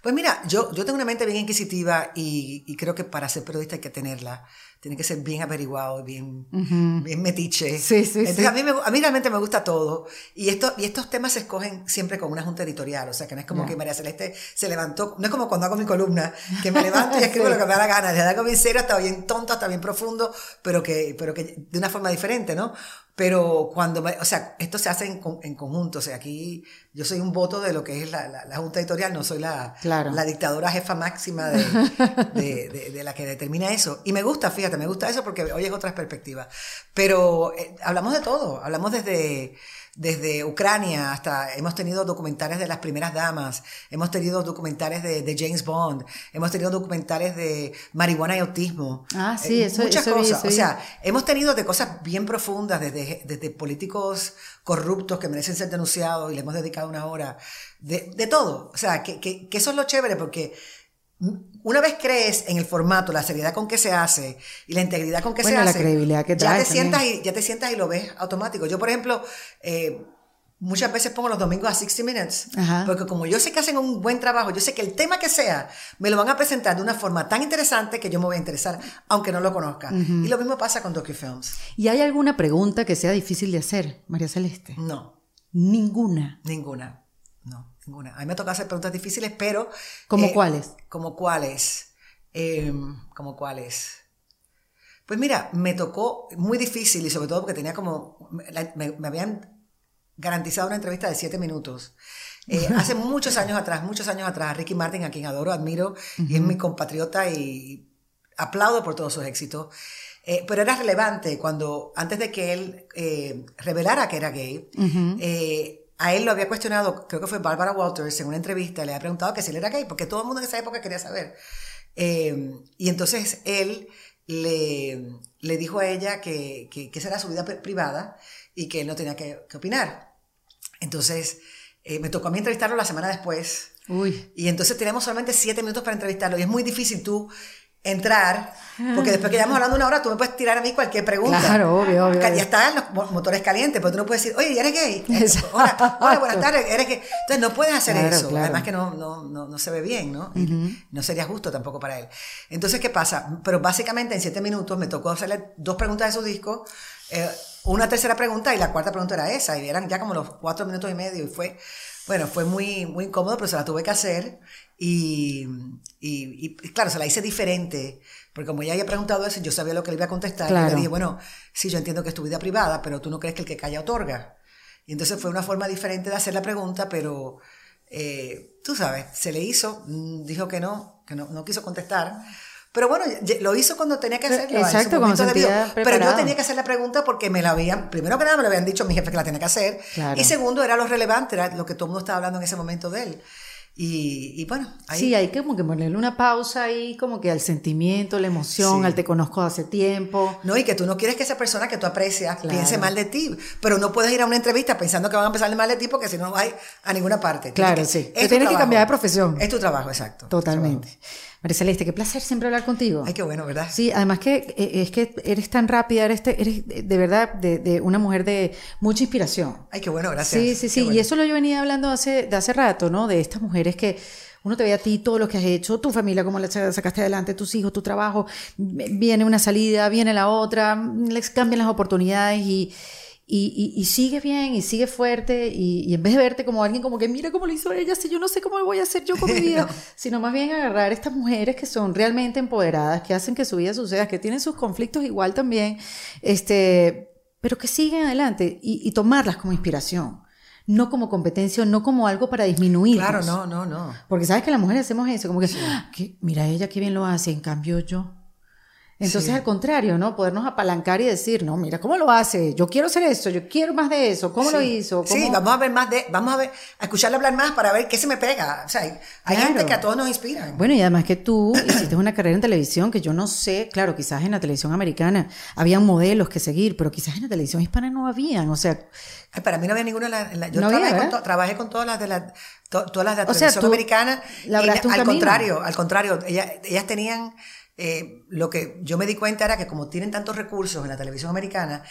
Pues mira, yo, yo tengo una mente bien inquisitiva y, y creo que para ser periodista hay que tenerla tiene que ser bien averiguado, bien, bien metiche. Sí, sí, Entonces, A, mí a mí realmente me gusta todo. Y, esto, y estos temas se escogen siempre con una junta editorial. O sea, que no es como que María Celeste se levantó, no es como cuando hago mi columna, que me levanto y (laughs) escribo lo que me da la gana, desde algo bien serio hasta bien tonto, hasta bien profundo, pero que, pero que de una forma diferente, ¿no? Pero cuando, o sea, esto se hace en, en, conjunto, o sea, aquí yo soy un voto de lo que es la, la, junta editorial, no soy la, la dictadora jefa máxima (laughs) de, de, de, la que determina eso. Y me gusta, fíjate, me gusta eso porque hoy es otra perspectiva. Pero eh, hablamos de todo, hablamos desde desde Ucrania hasta hemos tenido documentales de las primeras damas, hemos tenido documentales de, James Bond, hemos tenido documentales de marihuana y autismo. Ah, sí, eh, eso Muchas cosas. O sea, hemos tenido de cosas bien profundas, desde, desde políticos corruptos que merecen ser denunciados y le hemos dedicado una hora, de, de todo. O sea, que, que, que eso es lo chévere porque una vez crees en el formato, la seriedad con que se hace y la integridad con que se hace, credibilidad que ya te sientas y ya te sientas y lo ves automático. Yo, por ejemplo, eh, muchas veces pongo los domingos a 60 Minutes, porque como yo sé que hacen un buen trabajo, yo sé que el tema que sea, me lo van a presentar de una forma tan interesante que yo me voy a interesar, aunque no lo conozca. Y lo mismo pasa con DocuFilms. ¿Y hay alguna pregunta que sea difícil de hacer, María Celeste? No. Ninguna. Ninguna. No. A mí me toca hacer preguntas difíciles, pero... ¿Como eh, cuáles? ¿Como cuáles? Em, ¿Como cuáles? Pues mira, me tocó muy difícil y sobre todo porque tenía como... Me, habían garantizado una entrevista de siete minutos. Eh, (laughs) hace muchos años atrás, muchos años atrás, Ricky Martin, a quien adoro, admiro, y es mi compatriota y aplaudo por todos sus éxitos. Eh, pero era relevante cuando, antes de que él revelara que era gay, a él lo había cuestionado, creo que fue Barbara Walters, en una entrevista, le había preguntado que si él era gay, porque todo el mundo en esa época quería saber. Eh, y entonces él le, le, dijo a ella que, que, esa era su vida privada y que él no tenía que, opinar. Entonces eh, me tocó a mí entrevistarlo la semana después. Uy. Y entonces tenemos solamente siete minutos para entrevistarlo. Y es muy difícil tú entrar, porque después que ya hemos hablando una hora, tú me puedes tirar a mí cualquier pregunta. Claro, obvio, obvio. Ya están los motores calientes, pero tú no puedes decir, oye, ¿eres gay? (laughs) Hola, hola, buenas tardes, ¿eres gay? Entonces no puedes hacer eso, además que no, no, no, no, se ve bien, ¿no? No sería justo tampoco para él. Entonces, ¿qué pasa? Pero básicamente en siete minutos me tocó hacerle dos preguntas de su disco, eh, una tercera pregunta y la cuarta pregunta era esa, y eran ya como los cuatro minutos y medio, y fue, bueno, fue muy, muy incómodo, pero se la tuve que hacer. Y, y, claro, se la hice diferente, porque como ella había preguntado eso, yo sabía lo que le iba a contestar. Y le dije, bueno, sí, yo entiendo que es tu vida privada, pero tú no crees que el que calla otorga. Y entonces fue una forma diferente de hacer la pregunta, pero eh, tú sabes, se le hizo, mm, dijo que no, que no, no quiso contestar. Pero bueno, lo hizo cuando tenía que hacerlo. Exacto, cuando Pero yo tenía que hacer la pregunta porque me la habían, primero que nada me lo habían dicho mi jefe que la tenía que hacer. Y segundo, era lo relevante, era lo que todo el mundo estaba hablando en ese momento de él. Y, bueno, ahí... Sí, hay que como que ponerle una pausa ahí, como que al sentimiento, la emoción, al te conozco hace tiempo. No, y que tú no quieres que esa persona que tú aprecias piense mal de ti, pero no puedes ir a una entrevista pensando que van a empezar mal de ti porque si no no vas a ninguna parte. Claro, sí. tienes que cambiar de profesión. Es tu trabajo, exacto. Totalmente. María Celeste, qué placer siempre hablar contigo. Ay, qué bueno, ¿verdad? Sí, además que eh, es que eres tan rápida, eres, eres de verdad de, una mujer de mucha inspiración. Ay, qué bueno, gracias. Sí, sí, sí. Y eso lo yo venía hablando hace, de hace rato, ¿no? De estas mujeres que uno te ve a ti todo lo que has hecho, tu familia, cómo la sacaste adelante, tus hijos, tu trabajo, viene una salida, viene la otra, les cambian las oportunidades y y, y, sigue bien y sigue fuerte y, en vez de verte como alguien como que mira cómo lo hizo ella, si yo no sé cómo lo voy a hacer yo con mi (laughs) vida, sino más bien agarrar estas mujeres que son realmente empoderadas, que hacen que su vida suceda, que tienen sus conflictos igual también, este, pero que siguen adelante y, tomarlas como inspiración no como competencia, no como algo para disminuir. Claro, no, no, no. Porque sabes que las mujeres hacemos eso, como que, ah, que, mira ella qué bien lo hace, en cambio yo. Entonces, al contrario, ¿no? Podernos apalancar y decir, no, mira, ¿cómo lo hace? Yo quiero hacer esto, yo quiero más de eso, ¿cómo lo hizo? Sí, vamos a ver más de, vamos a ver, a escucharle hablar más para ver qué se me pega. O sea, hay, gente que a todos nos inspira. Bueno, y además que tú hiciste una carrera en televisión que yo no sé, claro, quizás en la televisión americana habían modelos que seguir, pero quizás en la televisión hispana no habían, o sea... para mí no había ninguna, yo trabajé, con todas las de la, todas las de la televisión americana. al contrario, al contrario, ellas tenían eh, lo que yo me di cuenta era que como tienen tantos recursos en la televisión americana,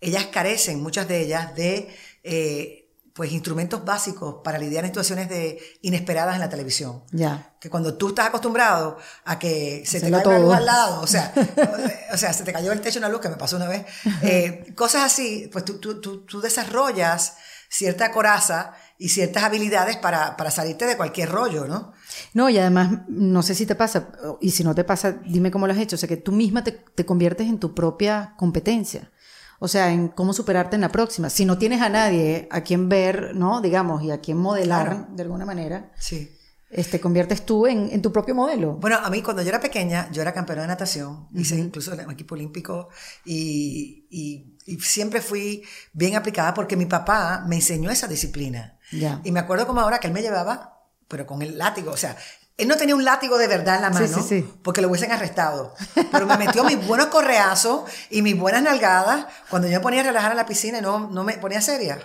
ellas carecen, muchas de ellas, de eh, pues instrumentos básicos para lidiar en situaciones de inesperadas en la televisión. Ya. Que cuando tú estás acostumbrado a que se te caiga luz al lado, o sea, (laughs) o sea, se te cayó el techo una luz que me pasó una vez, eh, cosas así, pues tú, tú, tú, tú desarrollas cierta coraza y ciertas habilidades para, para, salirte de cualquier rollo, ¿no? No, y además, no sé si te pasa, y si no te pasa, dime cómo lo has hecho, o sea, que tú misma te, te conviertes en tu propia competencia. O sea, en cómo superarte en la próxima. Si no tienes a nadie a quien ver, ¿no? Digamos, y a quien modelar de alguna manera. Sí. Este, conviertes tú en, en, tu propio modelo. Bueno, a mí cuando yo era pequeña, yo era campeona de natación, hice incluso el equipo olímpico y, y, y, siempre fui bien aplicada porque mi papá me enseñó esa disciplina. Y me acuerdo como ahora que él me llevaba, pero con el látigo, o sea, él no tenía un látigo de verdad en la mano, porque lo hubiesen arrestado. Pero me metió mis buenos correazos y mis buenas nalgadas cuando yo me ponía a relajar en la piscina y no, no me ponía seria.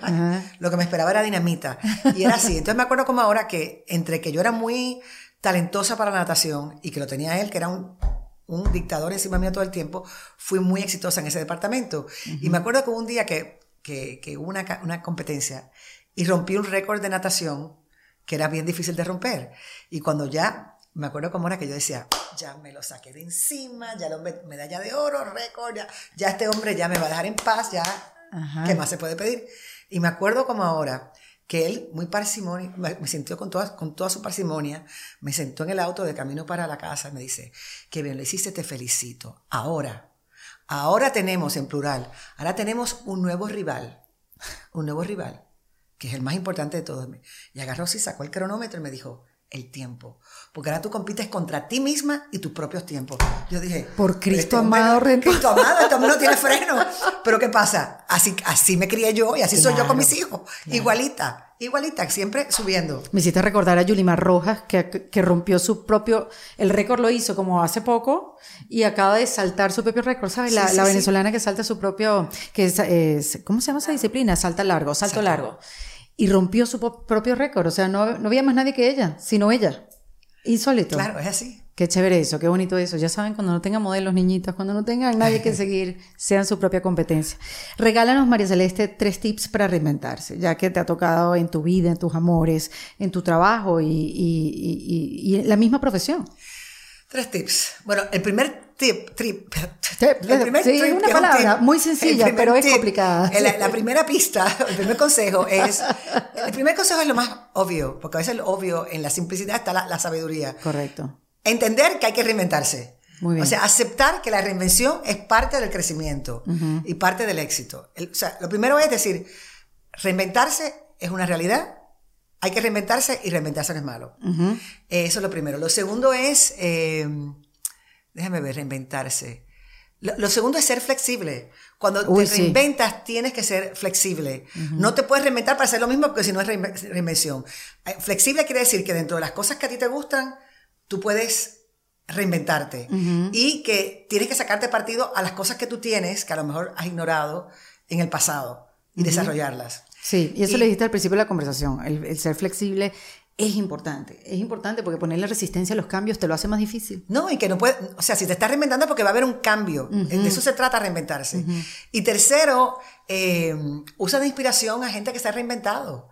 Lo que me esperaba era dinamita. Y era así. Entonces me acuerdo como ahora que entre que yo era muy talentosa para la natación y que lo tenía él, que era un, un dictador encima mío todo el tiempo, fui muy exitosa en ese departamento. Y me acuerdo que un día que, que, que hubo una, una competencia y rompí un récord de natación que era bien difícil de romper. Y cuando ya, me acuerdo como era que yo decía, ya me lo saqué de encima, ya la medalla de oro, récord, ya, este hombre ya me va a dejar en paz, ya, ¿qué más se puede pedir? Y me acuerdo como ahora que él, muy parsimonia, me, sintió con toda, con toda su parsimonia, me sentó en el auto de camino para la casa y me dice, que bien lo hiciste, te felicito. Ahora, ahora tenemos, en plural, ahora tenemos un nuevo rival, un nuevo rival que es el más importante de todos. Y agarró y sacó el cronómetro y me dijo, el tiempo. Porque ahora tú compites contra ti misma y tus propios tiempos. Yo dije, por Cristo amado, Cristo amado, este hombre no tiene (laughs) freno. Pero ¿qué pasa? Así, así me crié yo y así soy yo con mis hijos. Igualita, igualita, siempre subiendo. Me hiciste recordar a Yulimar Rojas, que, que rompió su propio, el récord lo hizo como hace poco y acaba de saltar su propio récord, ¿sabes? La, la venezolana que salta su propio, que es, ¿cómo se llama esa disciplina? Salta largo, salto largo y rompió su propio récord. O sea, no, no había más nadie que ella, sino ella. Insólito. Claro, es así. Qué chévere eso, qué bonito eso. Ya saben, cuando no tengan modelos niñitos, cuando no tengan nadie que (laughs) seguir, sean su propia competencia. Regálanos, María Celeste, tres tips para reinventarse, ya que te ha tocado en tu vida, en tus amores, en tu trabajo y, y, y, y en la misma profesión. Tres tips. Bueno, el primer tip, trip, el primer sí, una palabra muy sencilla, pero es complicada. La, primera pista, (laughs) el primer consejo es, el primer consejo es lo más obvio, porque a veces lo obvio en la simplicidad está la, sabiduría. Correcto. Entender que hay que reinventarse. Muy bien. O sea, aceptar que la reinvención es parte del crecimiento y parte del éxito. o sea, lo primero es decir, reinventarse es una realidad, hay que reinventarse y reinventarse no es malo. Eso es lo primero. Lo segundo es, eh, déjame ver, reinventarse. Lo, segundo es ser flexible. Cuando te reinventas, tienes que ser flexible. No te puedes reinventar para hacer lo mismo porque si no es reinvención. Eh, flexible quiere decir que dentro de las cosas que a ti te gustan, tú puedes reinventarte y que tienes que sacarte partido a las cosas que tú tienes que a lo mejor has ignorado en el pasado y desarrollarlas. Sí, y eso le dijiste al principio de la conversación, el, ser flexible es importante. Es importante porque ponerle resistencia a los cambios te lo hace más difícil. No, y que no puede, o sea, si te estás reinventando porque va a haber un cambio. De eso se trata reinventarse. Y tercero, eh, usa de inspiración a gente que se ha reinventado.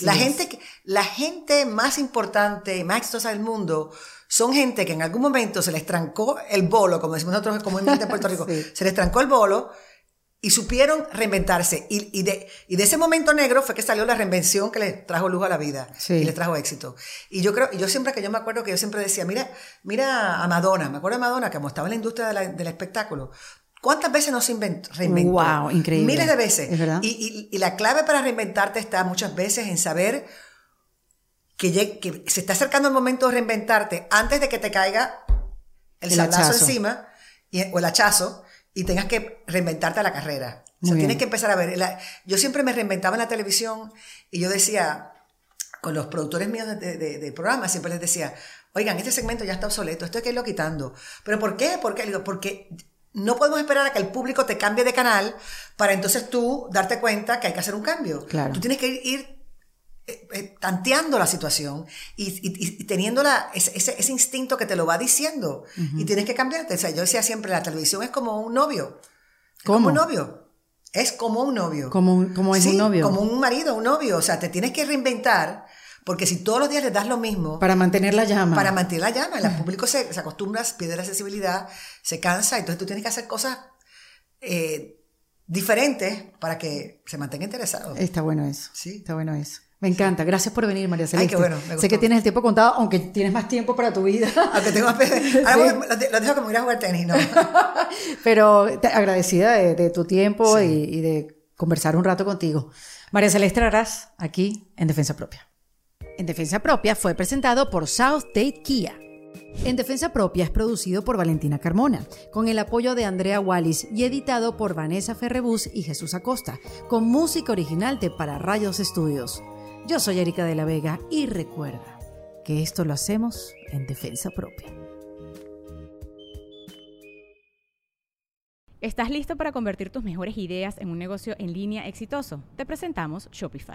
la, gente, la gente más importante y más exitosa del mundo son gente que en algún momento se les trancó el bolo, como decimos nosotros comúnmente en (laughs) Puerto Rico, se les trancó el bolo y supieron reinventarse. Y, de, y de ese momento negro fue que salió la reinvención que les trajo luz a la vida y les trajo éxito. Y yo creo, y yo siempre que yo me acuerdo que yo siempre decía, mira, mira a Madonna, me acuerdo de Madonna, que como estaba en la industria del espectáculo, ¿Cuántas veces no se inventó, reinventó? Wow, increíble. Miles de veces. Y, y, la clave para reinventarte está muchas veces en saber que, que se está acercando el momento de reinventarte antes de que te caiga el, el encima o el hachazo y tengas que reinventarte la carrera. O sea, tienes que empezar a ver. yo siempre me reinventaba en la televisión y yo decía, con los productores míos de, de, programas, siempre les decía, oigan, este segmento ya está obsoleto, esto hay que irlo quitando. ¿Pero por qué? Porque, digo, porque no podemos esperar a que el público te cambie de canal para entonces tú darte cuenta que hay que hacer un cambio. Claro. Tú tienes que ir tanteando la situación y, teniendo ese, instinto que te lo va diciendo y tienes que cambiarte. O sea, yo decía siempre, la televisión es como un novio. Como un novio. Es como un novio. Como, como es un novio. Como un marido, un novio. O sea, te tienes que reinventar. Porque si todos los días le das lo mismo. Para mantener la llama. Para mantener la llama. El público se, se acostumbra, pierde la sensibilidad, se cansa. Entonces tú tienes que hacer cosas eh, diferentes para que se mantenga interesado. Está bueno eso. Sí. Está bueno eso. Me encanta. Gracias por venir, María Celeste. Ay, qué bueno. sé que tienes el tiempo contado, aunque tienes más tiempo para tu vida. (laughs) Aunque tengo más (laughs) Ahora lo dejo como ir a jugar tenis, ¿no? (laughs) Pero agradecida de, tu tiempo y, de conversar un rato contigo. María Celeste Arras, aquí en Defensa Propia. En Defensa Propia fue presentado por South State Kia. En Defensa Propia es producido por Valentina Carmona, con el apoyo de Andrea Wallis y editado por Vanessa Ferrebus y Jesús Acosta, con música original de Para Rayos Estudios. Yo soy Erika de la Vega y recuerda que esto lo hacemos en defensa propia. ¿Estás listo para convertir tus mejores ideas en un negocio en línea exitoso? Te presentamos Shopify.